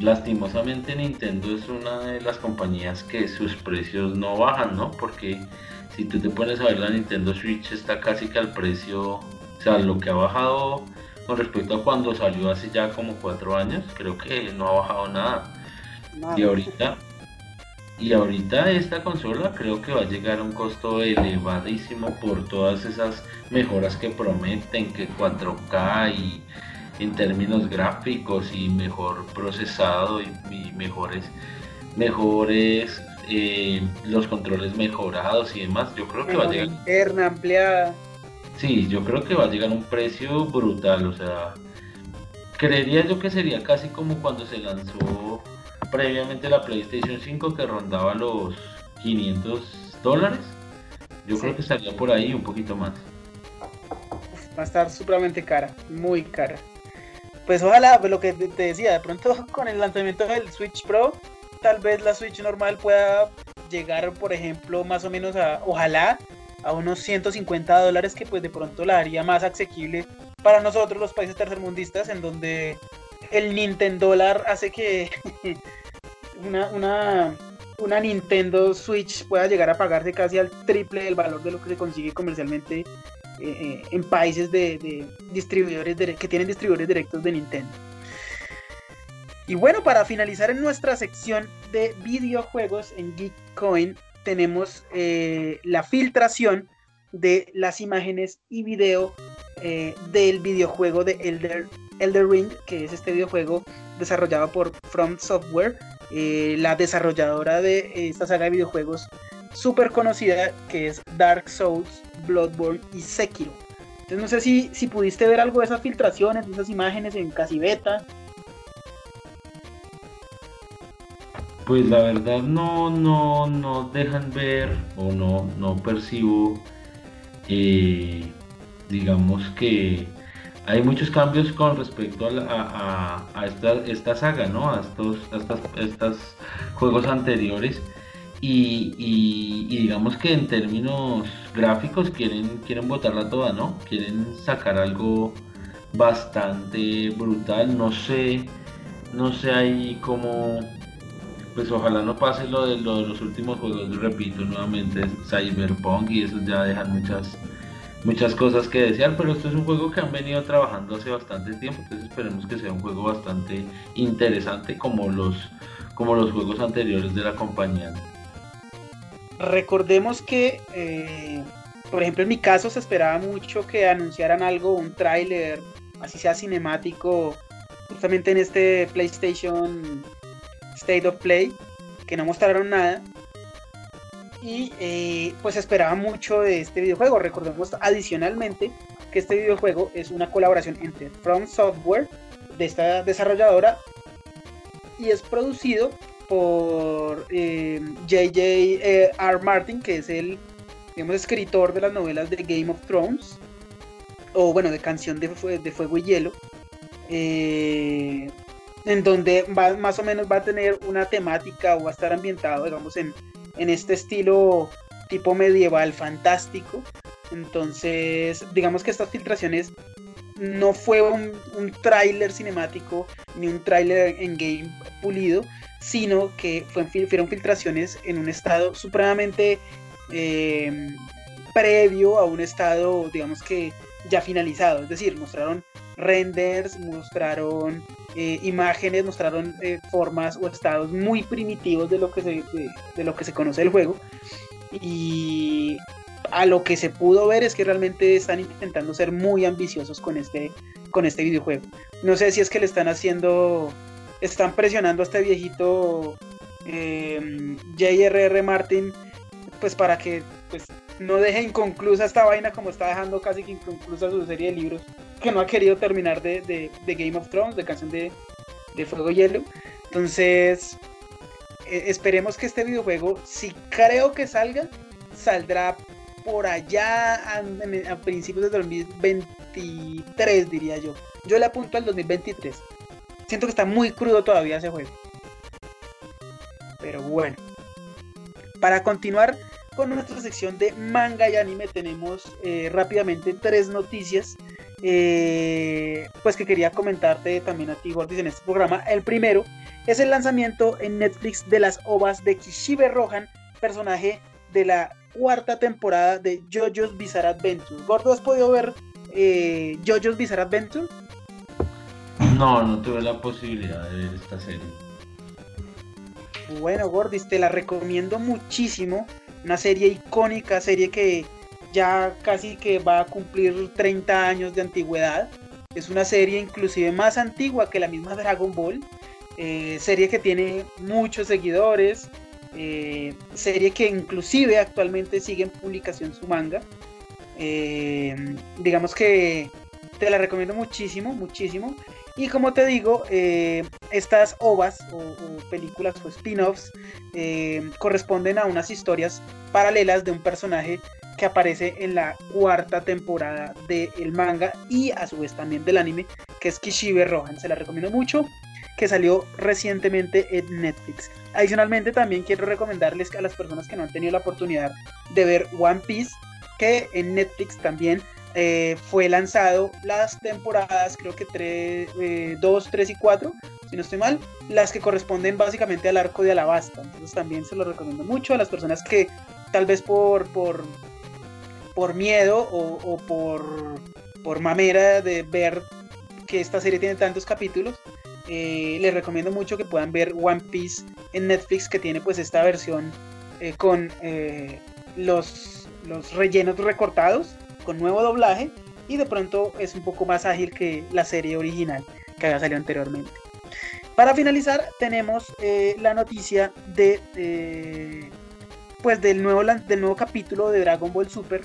lastimosamente Nintendo es una de las compañías que sus precios no bajan, ¿no? Porque si tú te pones a ver la Nintendo Switch está casi que al precio, o sea, lo que ha bajado con respecto a cuando salió hace ya como cuatro años, creo que no ha bajado nada. Y ahorita, y ahorita esta consola creo que va a llegar a un costo elevadísimo por todas esas mejoras que prometen, que 4K y en términos gráficos y mejor procesado y, mejores, mejores eh, los controles mejorados y demás. Yo creo que va a llegar. Interna, ampliada. Sí, yo creo que va a llegar a un precio brutal, o sea, creería yo que sería casi como cuando se lanzó previamente la PlayStation 5 que rondaba los 500 dólares. Yo creo que estaría por ahí un poquito más. va a estar supremamente cara, muy cara. Pues ojalá, lo que te decía, de pronto con el lanzamiento del Switch Pro, tal vez la Switch normal pueda llegar, por ejemplo, más o menos a, ojalá, a unos 150 dólares que pues de pronto la haría más asequible para nosotros los países tercermundistas en donde el Nintendo dólar hace que una, una, una, Nintendo Switch pueda llegar a pagarse casi al triple del valor de lo que se consigue comercialmente eh, eh, en países de, distribuidores que tienen distribuidores directos de Nintendo. Y bueno, para finalizar en nuestra sección de videojuegos en Geekcoin, tenemos eh, la filtración de las imágenes y video del videojuego de Elder Elder Ring, que es este videojuego desarrollado por From Software, eh, la desarrolladora de esta saga de videojuegos súper conocida que es Dark Souls, Bloodborne y Sekiro. Entonces no sé si, si pudiste ver algo de esas filtraciones, de esas imágenes en casi beta. Pues la verdad no, no, no dejan ver o no, no percibo, eh, digamos que hay muchos cambios con respecto a, esta, saga, ¿no? A estos, estos juegos anteriores. Y, digamos que en términos gráficos quieren, quieren botarla toda, ¿no? Quieren sacar algo bastante brutal. No sé, no sé ahí cómo. Pues ojalá no pase lo de, lo de los últimos juegos, repito nuevamente, Cyberpunk y eso ya dejan muchas muchas cosas que desear, pero esto es un juego que han venido trabajando hace bastante tiempo, entonces esperemos que sea un juego bastante interesante como los, como los juegos anteriores de la compañía. Recordemos que, eh, por ejemplo, en mi caso se esperaba mucho que anunciaran algo, un tráiler, así sea cinemático, justamente en este PlayStation State of Play, que no mostraron nada y eh, pues esperaba mucho de este videojuego. Recordemos adicionalmente que este videojuego es una colaboración entre From Software, de esta desarrolladora, y es producido por JJ eh, eh, R. Martin, que es el escritor de las novelas de Game of Thrones, o bueno, de Canción de, de Fuego y Hielo, en donde va, más o menos va a tener una temática o va a estar ambientado, digamos, en, en este estilo tipo medieval fantástico. Entonces, digamos que estas filtraciones no fue un, un tráiler cinemático ni un tráiler en game pulido, sino que fueron filtraciones en un estado supremamente em, previo a un estado, digamos que ya finalizado. Es decir, mostraron renders, mostraron eh, imágenes, mostraron eh, formas o estados muy primitivos de lo que se, de, lo que se conoce del juego. Y a lo que se pudo ver es que realmente están intentando ser muy ambiciosos con este, con este videojuego. No sé si es que le están haciendo, están presionando a este viejito eh, J.R.R. Martin, pues para que pues, no deje inconclusa esta vaina como está dejando casi que inconclusa su serie de libros que no ha querido terminar de, Game of Thrones, de canción de, Fuego y Hielo. Entonces, eh, esperemos que este videojuego, si creo que salga, saldrá por allá a, principios de 2023, diría yo. Yo le apunto al 2023. Siento que está muy crudo todavía ese juego. Pero bueno. Para continuar con nuestra sección de manga y anime tenemos eh, rápidamente tres noticias eh, pues que quería comentarte también a ti Gordis en este programa. El primero es el lanzamiento en Netflix de las ovas de Kishibe Rohan, personaje de la cuarta temporada de JoJo's Bizarre Adventure. Gordo, ¿has podido ver eh, JoJo's Bizarre Adventure? No, no tuve la posibilidad de ver esta serie. Bueno, Gordis, te la recomiendo muchísimo una serie icónica, serie que ya casi que va a cumplir 30 años de antigüedad. Es una serie inclusive más antigua que la misma Dragon Ball. Eh, serie que tiene muchos seguidores. Eh, serie que inclusive actualmente sigue en publicación su manga. Eh, digamos que te la recomiendo muchísimo, muchísimo. Y como te digo, estas ovas o, películas o spin-offs corresponden a unas historias paralelas de un personaje que aparece en la cuarta temporada del manga y a su vez también del anime, que es Kishibe Rohan. Se la recomiendo mucho, que salió recientemente en Netflix. Adicionalmente también quiero recomendarles a las personas que no han tenido la oportunidad de ver One Piece, que en Netflix también eh, fue lanzado las temporadas, creo que 2, 3 eh, y 4, si no estoy mal, las que corresponden básicamente al arco de Alabasta. Entonces también se lo recomiendo mucho a las personas que tal vez por, por por miedo o, por, por mamera de ver que esta serie tiene tantos capítulos, eh, les recomiendo mucho que puedan ver One Piece en Netflix, que tiene pues esta versión eh, con eh, los, los rellenos recortados, con nuevo doblaje, y de pronto es un poco más ágil que la serie original que había salido anteriormente. Para finalizar, tenemos la noticia de pues del nuevo, del nuevo capítulo de Dragon Ball Super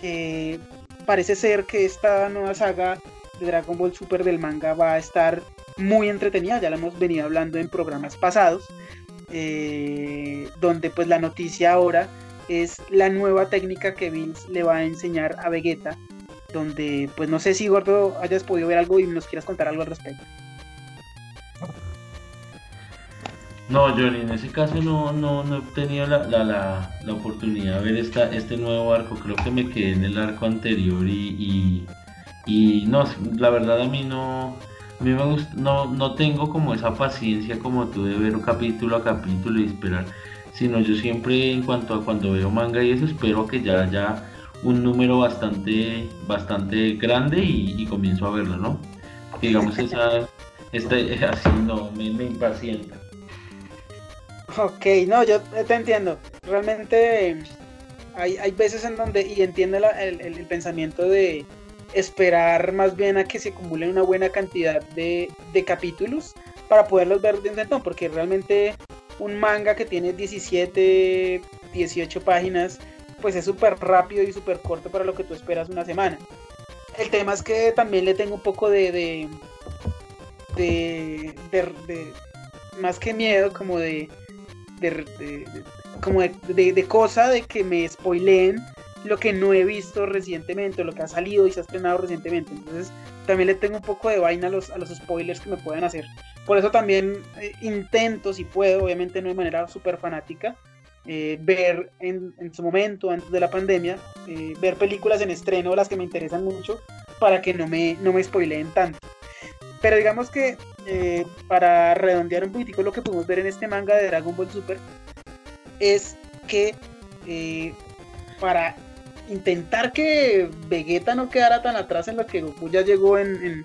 que parece ser que esta nueva saga de Dragon Ball Super del manga va a estar muy entretenida, ya lo hemos venido hablando en programas pasados, eh, donde pues la noticia ahora es la nueva técnica que Vince le va a enseñar a Vegeta, donde pues no sé si Gordo hayas podido ver algo y nos quieras contar algo al respecto. No, Johnny, en ese caso no, no, no he tenido la, la, la, oportunidad de ver esta, este nuevo arco. Creo que me quedé en el arco anterior y, y, no, la verdad a mí no, a mí me gusta, no, no tengo como esa paciencia como tú de ver capítulo a capítulo y esperar, sino yo siempre en cuanto a cuando veo manga y eso espero que ya haya un número bastante, bastante grande y, comienzo a verlo, ¿no? Digamos esa, este, así no, me, me impacienta. Ok, no, yo te entiendo. Realmente hay, hay veces en donde, y entiendo el, pensamiento de esperar más bien a que se acumule una buena cantidad de, capítulos para poderlos ver de intentón, porque realmente un manga que tiene 17, 18 páginas, pues es súper rápido y súper corto para lo que tú esperas una semana. El tema es que también le tengo un poco de, de, de más que miedo, como de de, como de, cosa de que me spoileen lo que no he visto recientemente, lo que ha salido y se ha estrenado recientemente. Entonces también le tengo un poco de vaina a los, a los spoilers que me pueden hacer. Por eso también eh, intento, si puedo, obviamente no de manera súper fanática, eh, ver en, su momento, antes de la pandemia, eh, ver películas en estreno, las que me interesan mucho, para que no me, no me spoileen tanto. Pero digamos que eh, para redondear un poquitico lo que pudimos ver en este manga de Dragon Ball Super, es que eh, para intentar que Vegeta no quedara tan atrás en lo que Goku ya llegó en,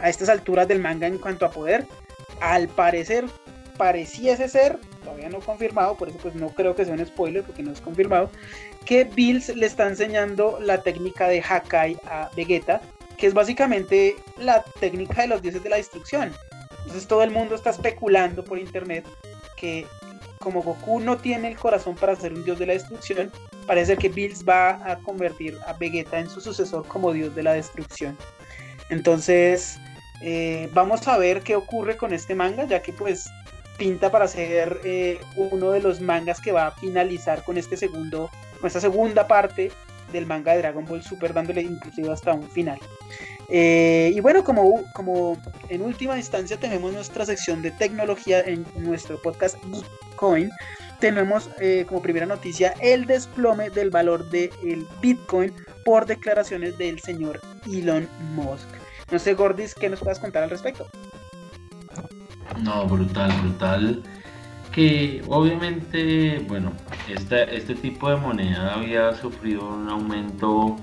a estas alturas del manga en cuanto a poder, al parecer pareciese ser, todavía no confirmado, por eso pues no creo que sea un spoiler porque no es confirmado, que Bills le está enseñando la técnica de Hakai a Vegeta que es básicamente la técnica de los dioses de la destrucción. Entonces todo el mundo está especulando por internet que como Goku no tiene el corazón para ser un dios de la destrucción, parece que Bills va a convertir a Vegeta en su sucesor como dios de la destrucción. Entonces eh, vamos a ver qué ocurre con este manga, ya que pues pinta para ser eh, uno de los mangas que va a finalizar con este segundo, con esta segunda parte del manga de Dragon Ball Super, dándole inclusive hasta un final. Eh, y bueno, como, como en última instancia tenemos nuestra sección de tecnología en nuestro podcast Bitcoin, tenemos eh, como primera noticia el desplome del valor del Bitcoin por declaraciones del señor Elon Musk. No sé, Gordis, ¿qué nos puedas contar al respecto? No, brutal, brutal que obviamente, bueno, este tipo de moneda había sufrido un aumento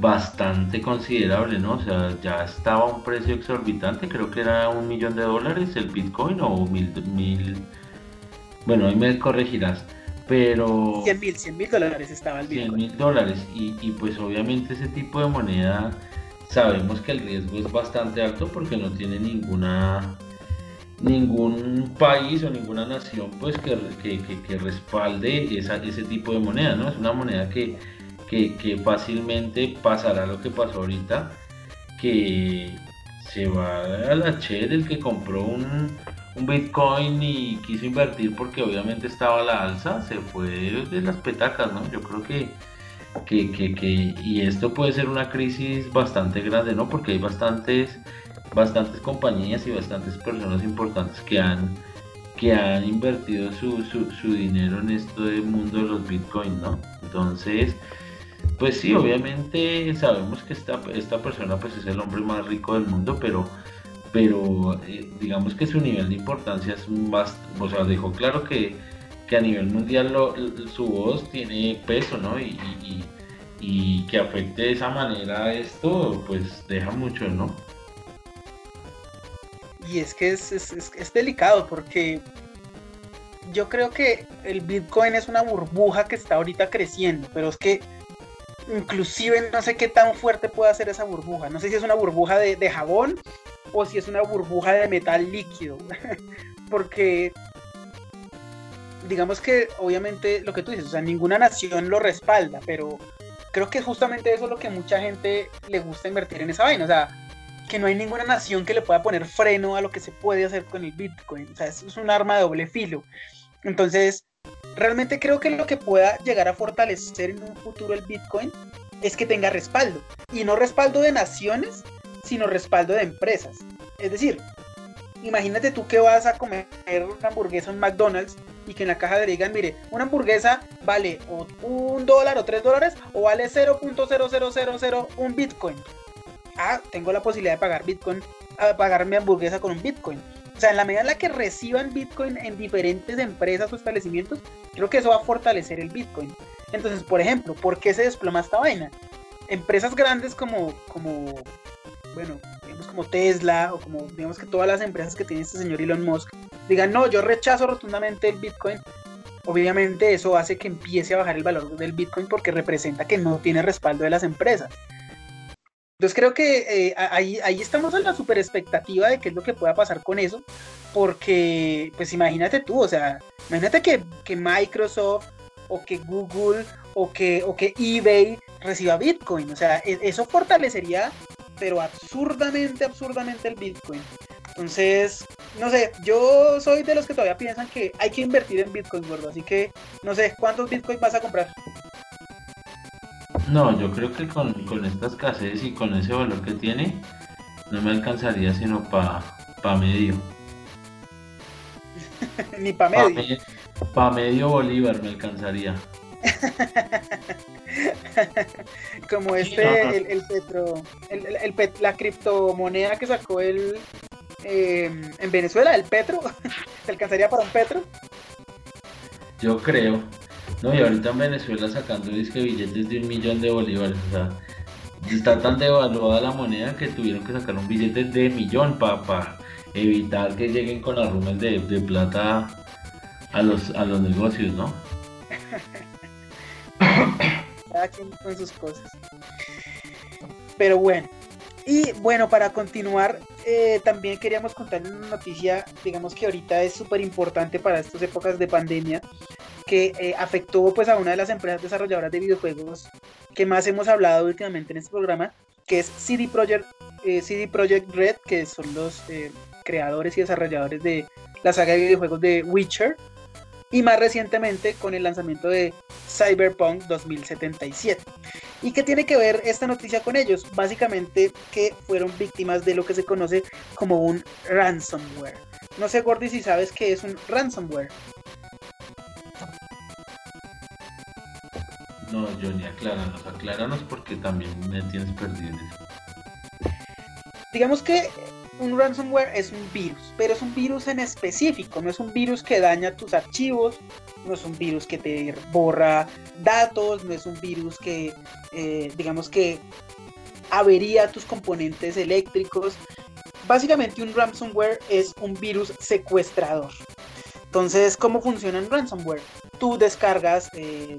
bastante considerable, ¿no? O sea, ya estaba a un precio exorbitante, creo que era un millón de dólares el Bitcoin o mil, mil bueno, ahí me corregirás, pero... 100 mil, 100 mil dólares estaba el Bitcoin. 100 mil dólares, y, y pues obviamente ese tipo de moneda sabemos que el riesgo es bastante alto porque no tiene ninguna ningún país o ninguna nación pues que, que, respalde esa, ese tipo de moneda, ¿no? Es una moneda que, que, fácilmente pasará lo que pasó ahorita, que se va a la che del que compró un, un Bitcoin y quiso invertir porque obviamente estaba a la alza, se fue de las petacas, ¿no? Yo creo que, que, que, que, y esto puede ser una crisis bastante grande, ¿no? Porque hay bastantes, bastantes compañías y bastantes personas importantes que han, que han invertido su, su, dinero en este mundo de los Bitcoin, ¿no? Entonces, pues sí, obviamente sabemos que esta, esta persona pues es el hombre más rico del mundo, pero pero eh, digamos que su nivel de importancia es más, o sea, dejó claro que, a nivel mundial su voz tiene peso, ¿no? Y, que afecte de esa manera esto, pues deja mucho, ¿no? Y es que es, es delicado porque yo creo que el Bitcoin es una burbuja que está ahorita creciendo, pero es que inclusive no sé qué tan fuerte puede ser esa burbuja. No sé si es una burbuja de, de jabón o si es una burbuja de metal líquido. Porque digamos que obviamente lo que tú dices, o sea, ninguna nación lo respalda, pero creo que justamente eso es lo que mucha gente le gusta invertir en esa vaina, o sea, que no hay ninguna nación que le pueda poner freno a lo que se puede hacer con el Bitcoin, o sea, es un arma de doble filo. Entonces, realmente creo que lo que pueda llegar a fortalecer en un futuro el Bitcoin es que tenga respaldo, y no respaldo de naciones, sino respaldo de empresas. Es decir, imagínate tú que vas a comer una hamburguesa en McDonald's y que en la caja de digan, mire, una hamburguesa vale un dólar o tres dólares o vale 0.0001 Bitcoin. Ah, tengo la posibilidad de pagar Bitcoin, a pagar mi hamburguesa con un Bitcoin. O sea, en la medida en la que reciban Bitcoin en diferentes empresas o establecimientos, creo que eso va a fortalecer el Bitcoin. Entonces, por ejemplo, ¿por qué se desploma esta vaina? Empresas grandes como, como bueno, digamos como Tesla o como digamos que todas las empresas que tiene este señor Elon Musk digan, no, yo rechazo rotundamente el Bitcoin, obviamente eso hace que empiece a bajar el valor del Bitcoin porque representa que no tiene respaldo de las empresas. Entonces creo que eh, ahí, ahí estamos en la super expectativa de qué es lo que pueda pasar con eso, porque pues imagínate tú, o sea, imagínate que, que Microsoft o que Google o que, o que eBay reciba Bitcoin, o sea, e, eso fortalecería pero absurdamente, absurdamente el Bitcoin. Entonces, no sé, yo soy de los que todavía piensan que hay que invertir en Bitcoin, gordo. Así que, no sé, ¿cuántos Bitcoins vas a comprar? No, yo creo que con, con esta escasez y con ese valor que tiene, no me alcanzaría sino para pa medio. Ni para medio. Para medio bolívar me alcanzaría. Como este, el, el, petro, el, la criptomoneda que sacó el em, en Venezuela, el petro, ¿se alcanzaría para un petro? Yo creo. No, y ahorita en Venezuela sacando disque billetes de un millón de bolívares, o sea, está tan devaluada la moneda que tuvieron que sacar un billete de millón para evitar que lleguen con arrumes de, de plata a los, a los negocios, ¿no? Cada quien con sus cosas. Pero bueno. Y bueno, para continuar, eh, también queríamos contar una noticia, digamos que ahorita es súper importante para estas épocas de pandemia, que eh, afectó pues a una de las empresas desarrolladoras de videojuegos que más hemos hablado últimamente en este programa, que es CD Projekt, eh, CD Projekt Red, que son los creadores y desarrolladores de la saga de videojuegos de Witcher y más recientemente con el lanzamiento de Cyberpunk 2077. ¿Y qué tiene que ver esta noticia con ellos? Básicamente que fueron víctimas de lo que se conoce como un ransomware. No sé, Gordy, si sabes qué es un ransomware. No, Johnny, acláranos, acláranos porque también me tienes perdido Digamos que un ransomware es un virus, pero es un virus en específico, no es un virus que daña tus archivos, no es un virus que te borra datos, no es un virus que, eh, digamos que, avería tus componentes eléctricos. Básicamente un ransomware es un virus secuestrador. Entonces, ¿cómo funciona un ransomware? Tú descargas eh,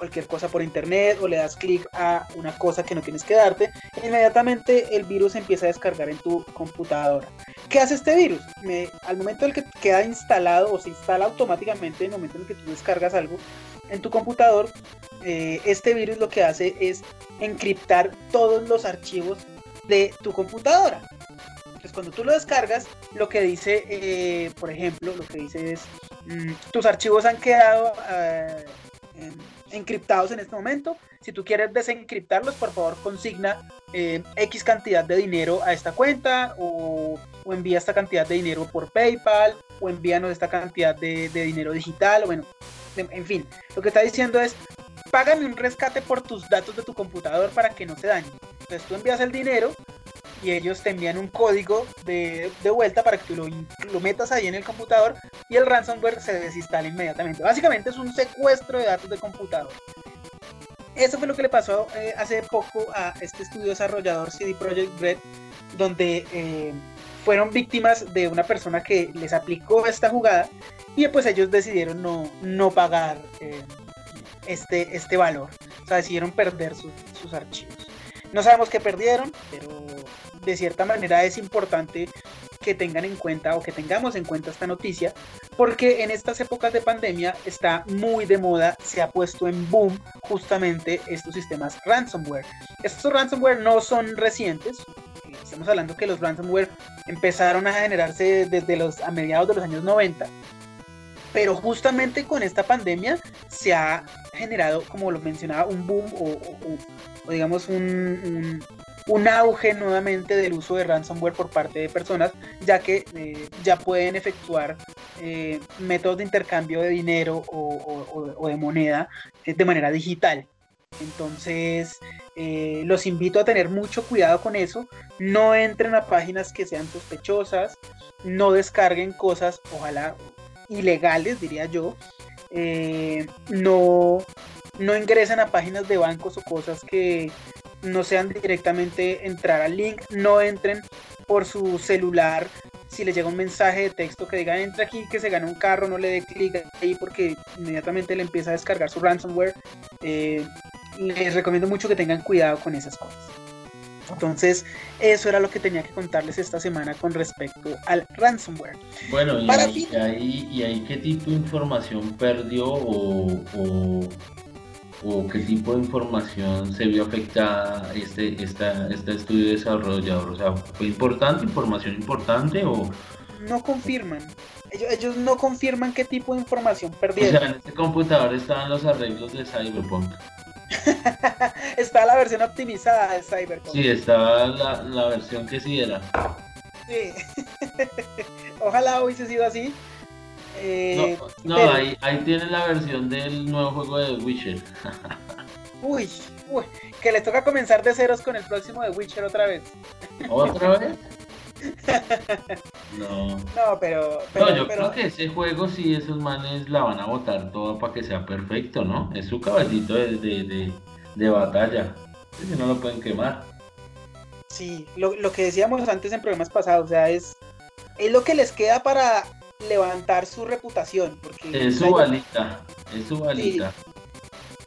cualquier cosa por internet o le das clic a una cosa que no tienes que darte, inmediatamente el virus empieza a descargar en tu computadora. ¿Qué hace este virus? al momento en el que queda instalado o se instala automáticamente en el momento en el que tú descargas algo en tu computador, eh, este virus lo que hace es encriptar todos los archivos de tu computadora. Entonces, cuando tú lo descargas, lo que dice, eh, por ejemplo, lo que dice es, mm, tus archivos han quedado eh, encriptados en este momento. Si tú quieres desencriptarlos, por favor consigna eh, X cantidad de dinero a esta cuenta o, envía esta cantidad de dinero por PayPal o envíanos esta cantidad de, dinero digital. O bueno, en, fin, lo que está diciendo es, págame un rescate por tus datos de tu computador para que no se dañen. Entonces tú envías el dinero y ellos te envían un código de, vuelta para que tú lo, lo, metas ahí en el computador y el ransomware se desinstala inmediatamente. Básicamente es un secuestro de datos de computador. Eso fue lo que le pasó eh, hace poco a este estudio desarrollador CD Projekt Red, donde eh, fueron víctimas de una persona que les aplicó esta jugada y pues ellos decidieron no, no pagar eh, este, este valor. O sea, decidieron perder sus archivos. No sabemos qué perdieron, pero de cierta manera es importante que tengan en cuenta o que tengamos en cuenta esta noticia, porque en estas épocas de pandemia está muy de moda, se ha puesto en boom justamente estos sistemas ransomware. Estos ransomware no son recientes, eh, estamos hablando que los ransomware empezaron a generarse desde los a mediados de los años 90, pero justamente con esta pandemia se ha generado, como lo mencionaba, un boom o, digamos un, un auge nuevamente del uso de ransomware por parte de personas, ya que eh, ya pueden efectuar eh, métodos de intercambio de dinero o, de moneda eh, de manera digital. Entonces, los invito a tener mucho cuidado con eso. No entren a páginas que sean sospechosas, no descarguen cosas, ojalá ilegales, diría yo. no, no ingresen a páginas de bancos o cosas que no sean directamente entrar al link, no entren por su celular. Si les llega un mensaje de texto que diga entra aquí que se gana un carro, no le dé clic ahí porque inmediatamente le empieza a descargar su ransomware. Eh, les recomiendo mucho que tengan cuidado con esas cosas. Entonces, eso era lo que tenía que contarles esta semana con respecto al ransomware. Bueno, y, ahí, y ahí, qué tipo de información perdió o o qué tipo de información se vio afectada este, esta, este estudio desarrollador? O sea, ¿fue importante, información importante o...? No confirman. Ellos, no confirman qué tipo de información perdieron. O sea, en este computador estaban los arreglos de Cyberpunk. está la versión optimizada de Cyberpunk. Sí, estaba la, la versión que sí era. Sí. Ojalá hubiese sido así. Eh, no, ahí, ahí tienen la versión del nuevo juego de Witcher. uy, uy, que le toca comenzar de ceros con el próximo de Witcher otra vez. ¿Otra vez? No. No, pero. no, yo creo que ese juego sí, esos manes la van a botar todo para que sea perfecto, ¿no? Es su caballito de, de, de, batalla. Si no lo pueden quemar. Sí, lo, lo que decíamos antes en programas pasados, o sea, es, es lo que les queda para levantar su reputación. Porque es su balita, es su balita.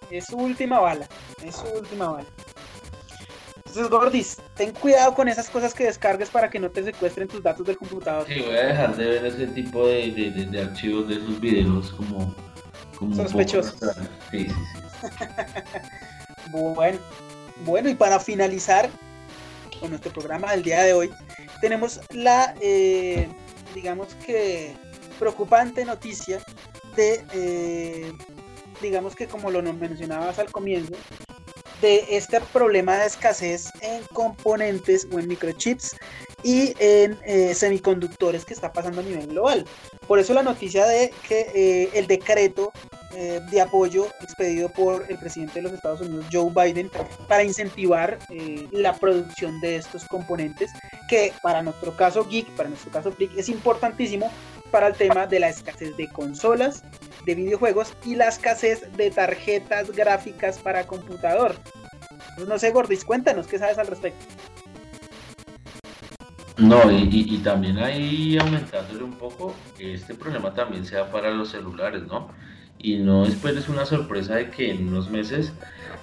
es su última bala, es su última bala. Entonces, Gordis, ten cuidado con esas cosas que descargues para que no te secuestren tus datos del computador. Sí, voy a dejar de ver ese tipo de, archivos de esos videos como, como sospechosos. Sí, sí, sí. bueno, bueno, y para finalizar con nuestro programa del día de hoy, tenemos la eh, digamos que, preocupante noticia de, eh, digamos que como lo mencionabas al comienzo, de este problema de escasez en componentes o en microchips y en eh, semiconductores que está pasando a nivel global. Por eso la noticia de que eh, el decreto eh, de apoyo expedido por el presidente de los Estados Unidos, Joe Biden, para incentivar eh, la producción de estos componentes, que para nuestro caso geek, para nuestro caso freak, es importantísimo para el tema de la escasez de consolas, de videojuegos y la escasez de tarjetas gráficas para computador. no sé, Gordis, cuéntanos qué sabes al respecto. No, y, y, también ahí aumentándole un poco, este problema también sea para los celulares, ¿no? Y no esperes una sorpresa de que en unos meses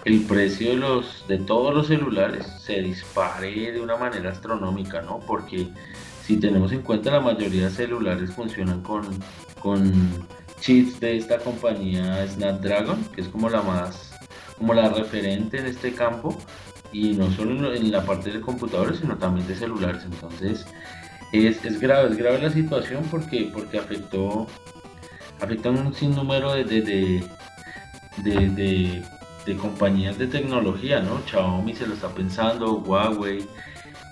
el precio de los de todos los celulares se dispare de una manera astronómica, ¿no? Porque si tenemos en cuenta la mayoría de celulares funcionan con, con chips de esta compañía Snapdragon, que es como la más como la referente en este campo, y no solo en la parte de computadores, sino también de celulares. Entonces, es, es grave, es grave la situación porque, porque afectó, afecta un sinnúmero de, de, de, de, compañías de tecnología, ¿no? Xiaomi se lo está pensando, Huawei.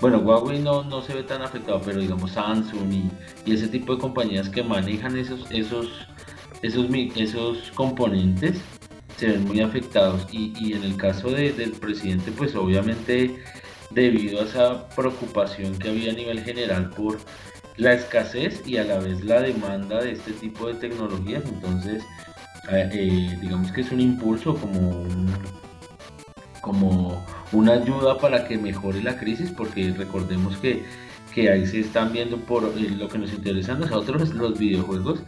Bueno, Huawei no, no se ve tan afectado, pero digamos Samsung y, y ese tipo de compañías que manejan esos, esos, esos, esos componentes se ven muy afectados. Y, y en el caso del presidente, pues obviamente debido a esa preocupación que había a nivel general por la escasez y a la vez la demanda de este tipo de tecnologías. Entonces, eh, digamos que es un impulso como como una ayuda para que mejore la crisis, porque recordemos que, que ahí se están viendo por eh, lo que nos interesa a nosotros, los videojuegos,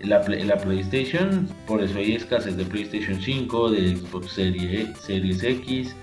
la, la, PlayStation, por eso hay escasez de PlayStation 5, de Xbox Series, Series X,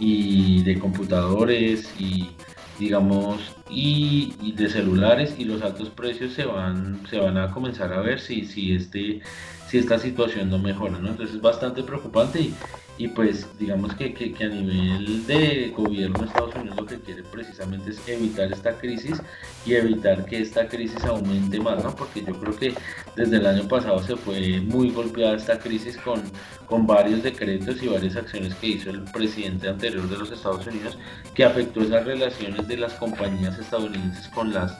y de computadores y digamos y, de celulares y los altos precios se van se van a comenzar a ver si si este si esta situación no mejora ¿no? entonces es bastante preocupante y, y pues digamos que, que, a nivel de gobierno de Estados Unidos lo que quiere precisamente es evitar esta crisis y evitar que esta crisis aumente más, ¿no? Porque yo creo que desde el año pasado se fue muy golpeada esta crisis con, con varios decretos y varias acciones que hizo el presidente anterior de los Estados Unidos que afectó esas relaciones de las compañías estadounidenses con las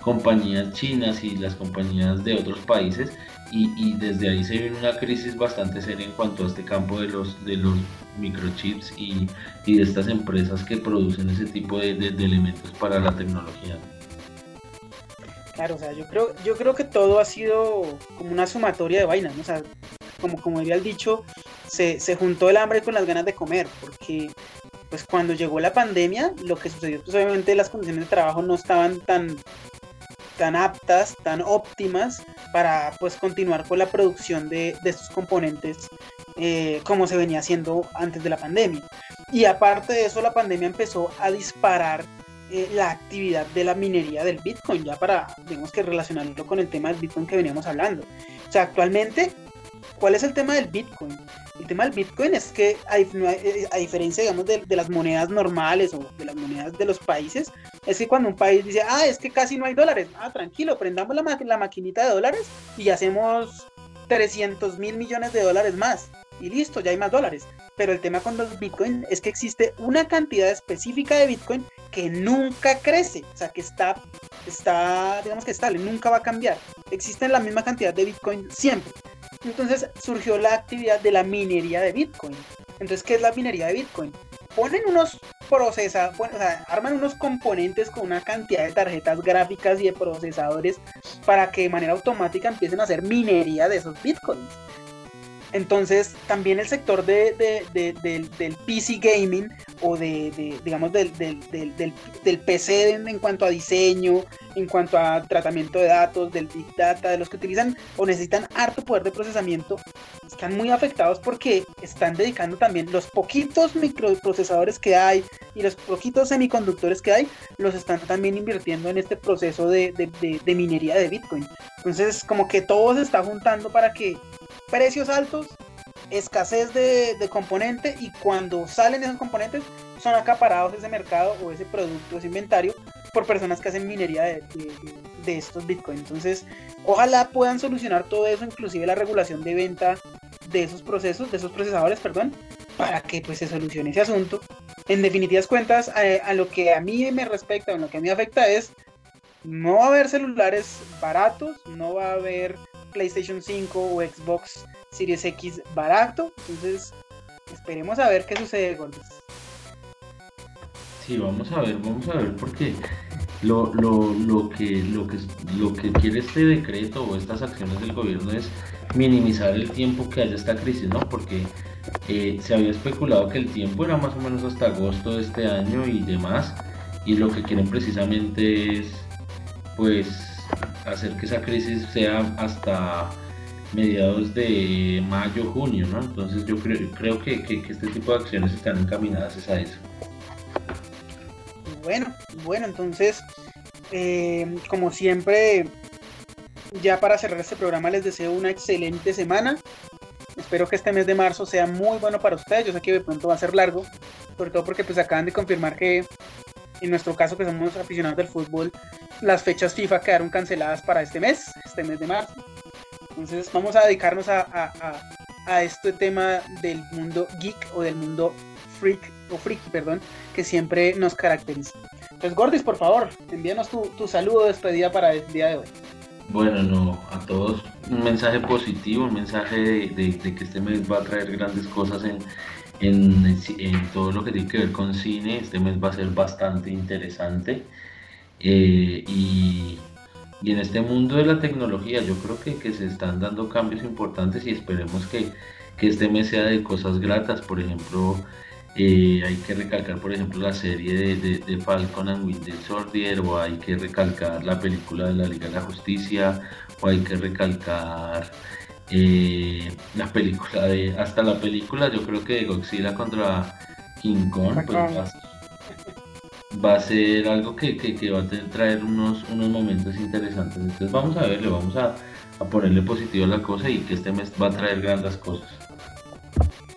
compañías chinas y las compañías de otros países y, desde ahí se viene una crisis bastante seria en cuanto a este campo de los, de los microchips y, de estas empresas que producen ese tipo de, elementos para la tecnología. Claro, o sea, yo creo, yo creo que todo ha sido como una sumatoria de vainas, ¿no? O sea, como, como diría el dicho, se, se juntó el hambre con las ganas de comer, porque pues cuando llegó la pandemia, lo que sucedió, pues obviamente las condiciones de trabajo no estaban tan, tan aptas, tan óptimas para pues continuar con la producción de, estos componentes eh, como se venía haciendo antes de la pandemia. Y aparte de eso, la pandemia empezó a disparar eh, la actividad de la minería del Bitcoin, ya para, digamos que relacionarlo con el tema del Bitcoin que veníamos hablando. O sea, actualmente, ¿cuál es el tema del Bitcoin? El tema del Bitcoin es que a, eh, diferencia, digamos, de, las monedas normales o de las monedas de los países, es que cuando un país dice, ah, es que casi no hay dólares, ah, tranquilo, prendamos la, la maquinita de dólares y hacemos 300 mil millones de dólares más. Y listo, ya hay más dólares. Pero el tema con los Bitcoin es que existe una cantidad específica de Bitcoin que nunca crece, o sea, que está, está digamos que estable, nunca va a cambiar. Existe la misma cantidad de Bitcoin siempre. Entonces surgió la actividad de la minería de Bitcoin. Entonces, ¿qué es la minería de Bitcoin? Ponen unos procesa, o sea, arman unos componentes con una cantidad de tarjetas gráficas y de procesadores para que de manera automática empiecen a hacer minería de esos bitcoins. Entonces, también el sector de, del, PC gaming o de, digamos, del, del, PC en, cuanto a diseño, en cuanto a tratamiento de datos, del Big Data, de los que utilizan o necesitan harto poder de procesamiento, están muy afectados porque están dedicando también los poquitos microprocesadores que hay y los poquitos semiconductores que hay, los están también invirtiendo en este proceso de, de minería de Bitcoin. Entonces, como que todo se está juntando para que precios altos, escasez de, componente y cuando salen esos componentes son acaparados ese mercado o ese producto, ese inventario por personas que hacen minería de, estos bitcoins. Entonces, ojalá puedan solucionar todo eso, inclusive la regulación de venta de esos procesos, de esos procesadores, perdón, para que pues se solucione ese asunto. En definitivas cuentas, a, a lo que a mí me respecta, o lo que a mí afecta es, no va a haber celulares baratos, no va a haber PlayStation 5 o Xbox Series X barato. Entonces, esperemos a ver qué sucede, Gordos. Sí, vamos a ver, vamos a ver, porque lo, lo, lo, que, lo, que, lo que quiere este decreto o estas acciones del gobierno es minimizar el tiempo que haya esta crisis, ¿no? Porque eh, se había especulado que el tiempo era más o menos hasta agosto de este año y demás, y lo que quieren precisamente es, pues, hacer que esa crisis sea hasta mediados de mayo, junio, ¿no? Entonces yo creo, creo que, que, este tipo de acciones están encaminadas a eso. Bueno, bueno, entonces, eh, como siempre, ya para cerrar este programa les deseo una excelente semana. Espero que este mes de marzo sea muy bueno para ustedes. Yo sé que de pronto va a ser largo, sobre todo porque pues acaban de confirmar que en nuestro caso que somos aficionados del fútbol, las fechas FIFA quedaron canceladas para este mes, este mes de marzo. Entonces vamos a dedicarnos a, a, este tema del mundo geek o del mundo freak o freaky, perdón, que siempre nos caracteriza. Entonces Gordis, por favor, envíanos tu, tu saludo de despedida para el día de hoy. Bueno, no, a todos un mensaje positivo, un mensaje de, que este mes va a traer grandes cosas en, en, todo lo que tiene que ver con cine. Este mes va a ser bastante interesante. Eh, y, en este mundo de la tecnología yo creo que, que se están dando cambios importantes y esperemos que, que este mes sea de cosas gratas. Por ejemplo, eh, hay que recalcar, por ejemplo, la serie de, de, Falcon and Winter Soldier, o hay que recalcar la película de la Liga de la Justicia, o hay que recalcar eh, la película de. Hasta la película, yo creo que de Godzilla contra King Kong, pues va, a ser algo que, va a traer unos, unos momentos interesantes. Entonces, vamos a verle, vamos a, a ponerle positivo a la cosa y que este mes va a traer grandes cosas.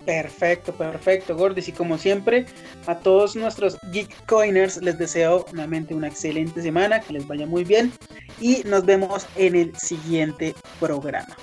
Perfecto, perfecto, Gordis. Y como siempre, a todos nuestros Geek Coiners les deseo nuevamente una excelente semana, que les vaya muy bien y nos vemos en el siguiente programa.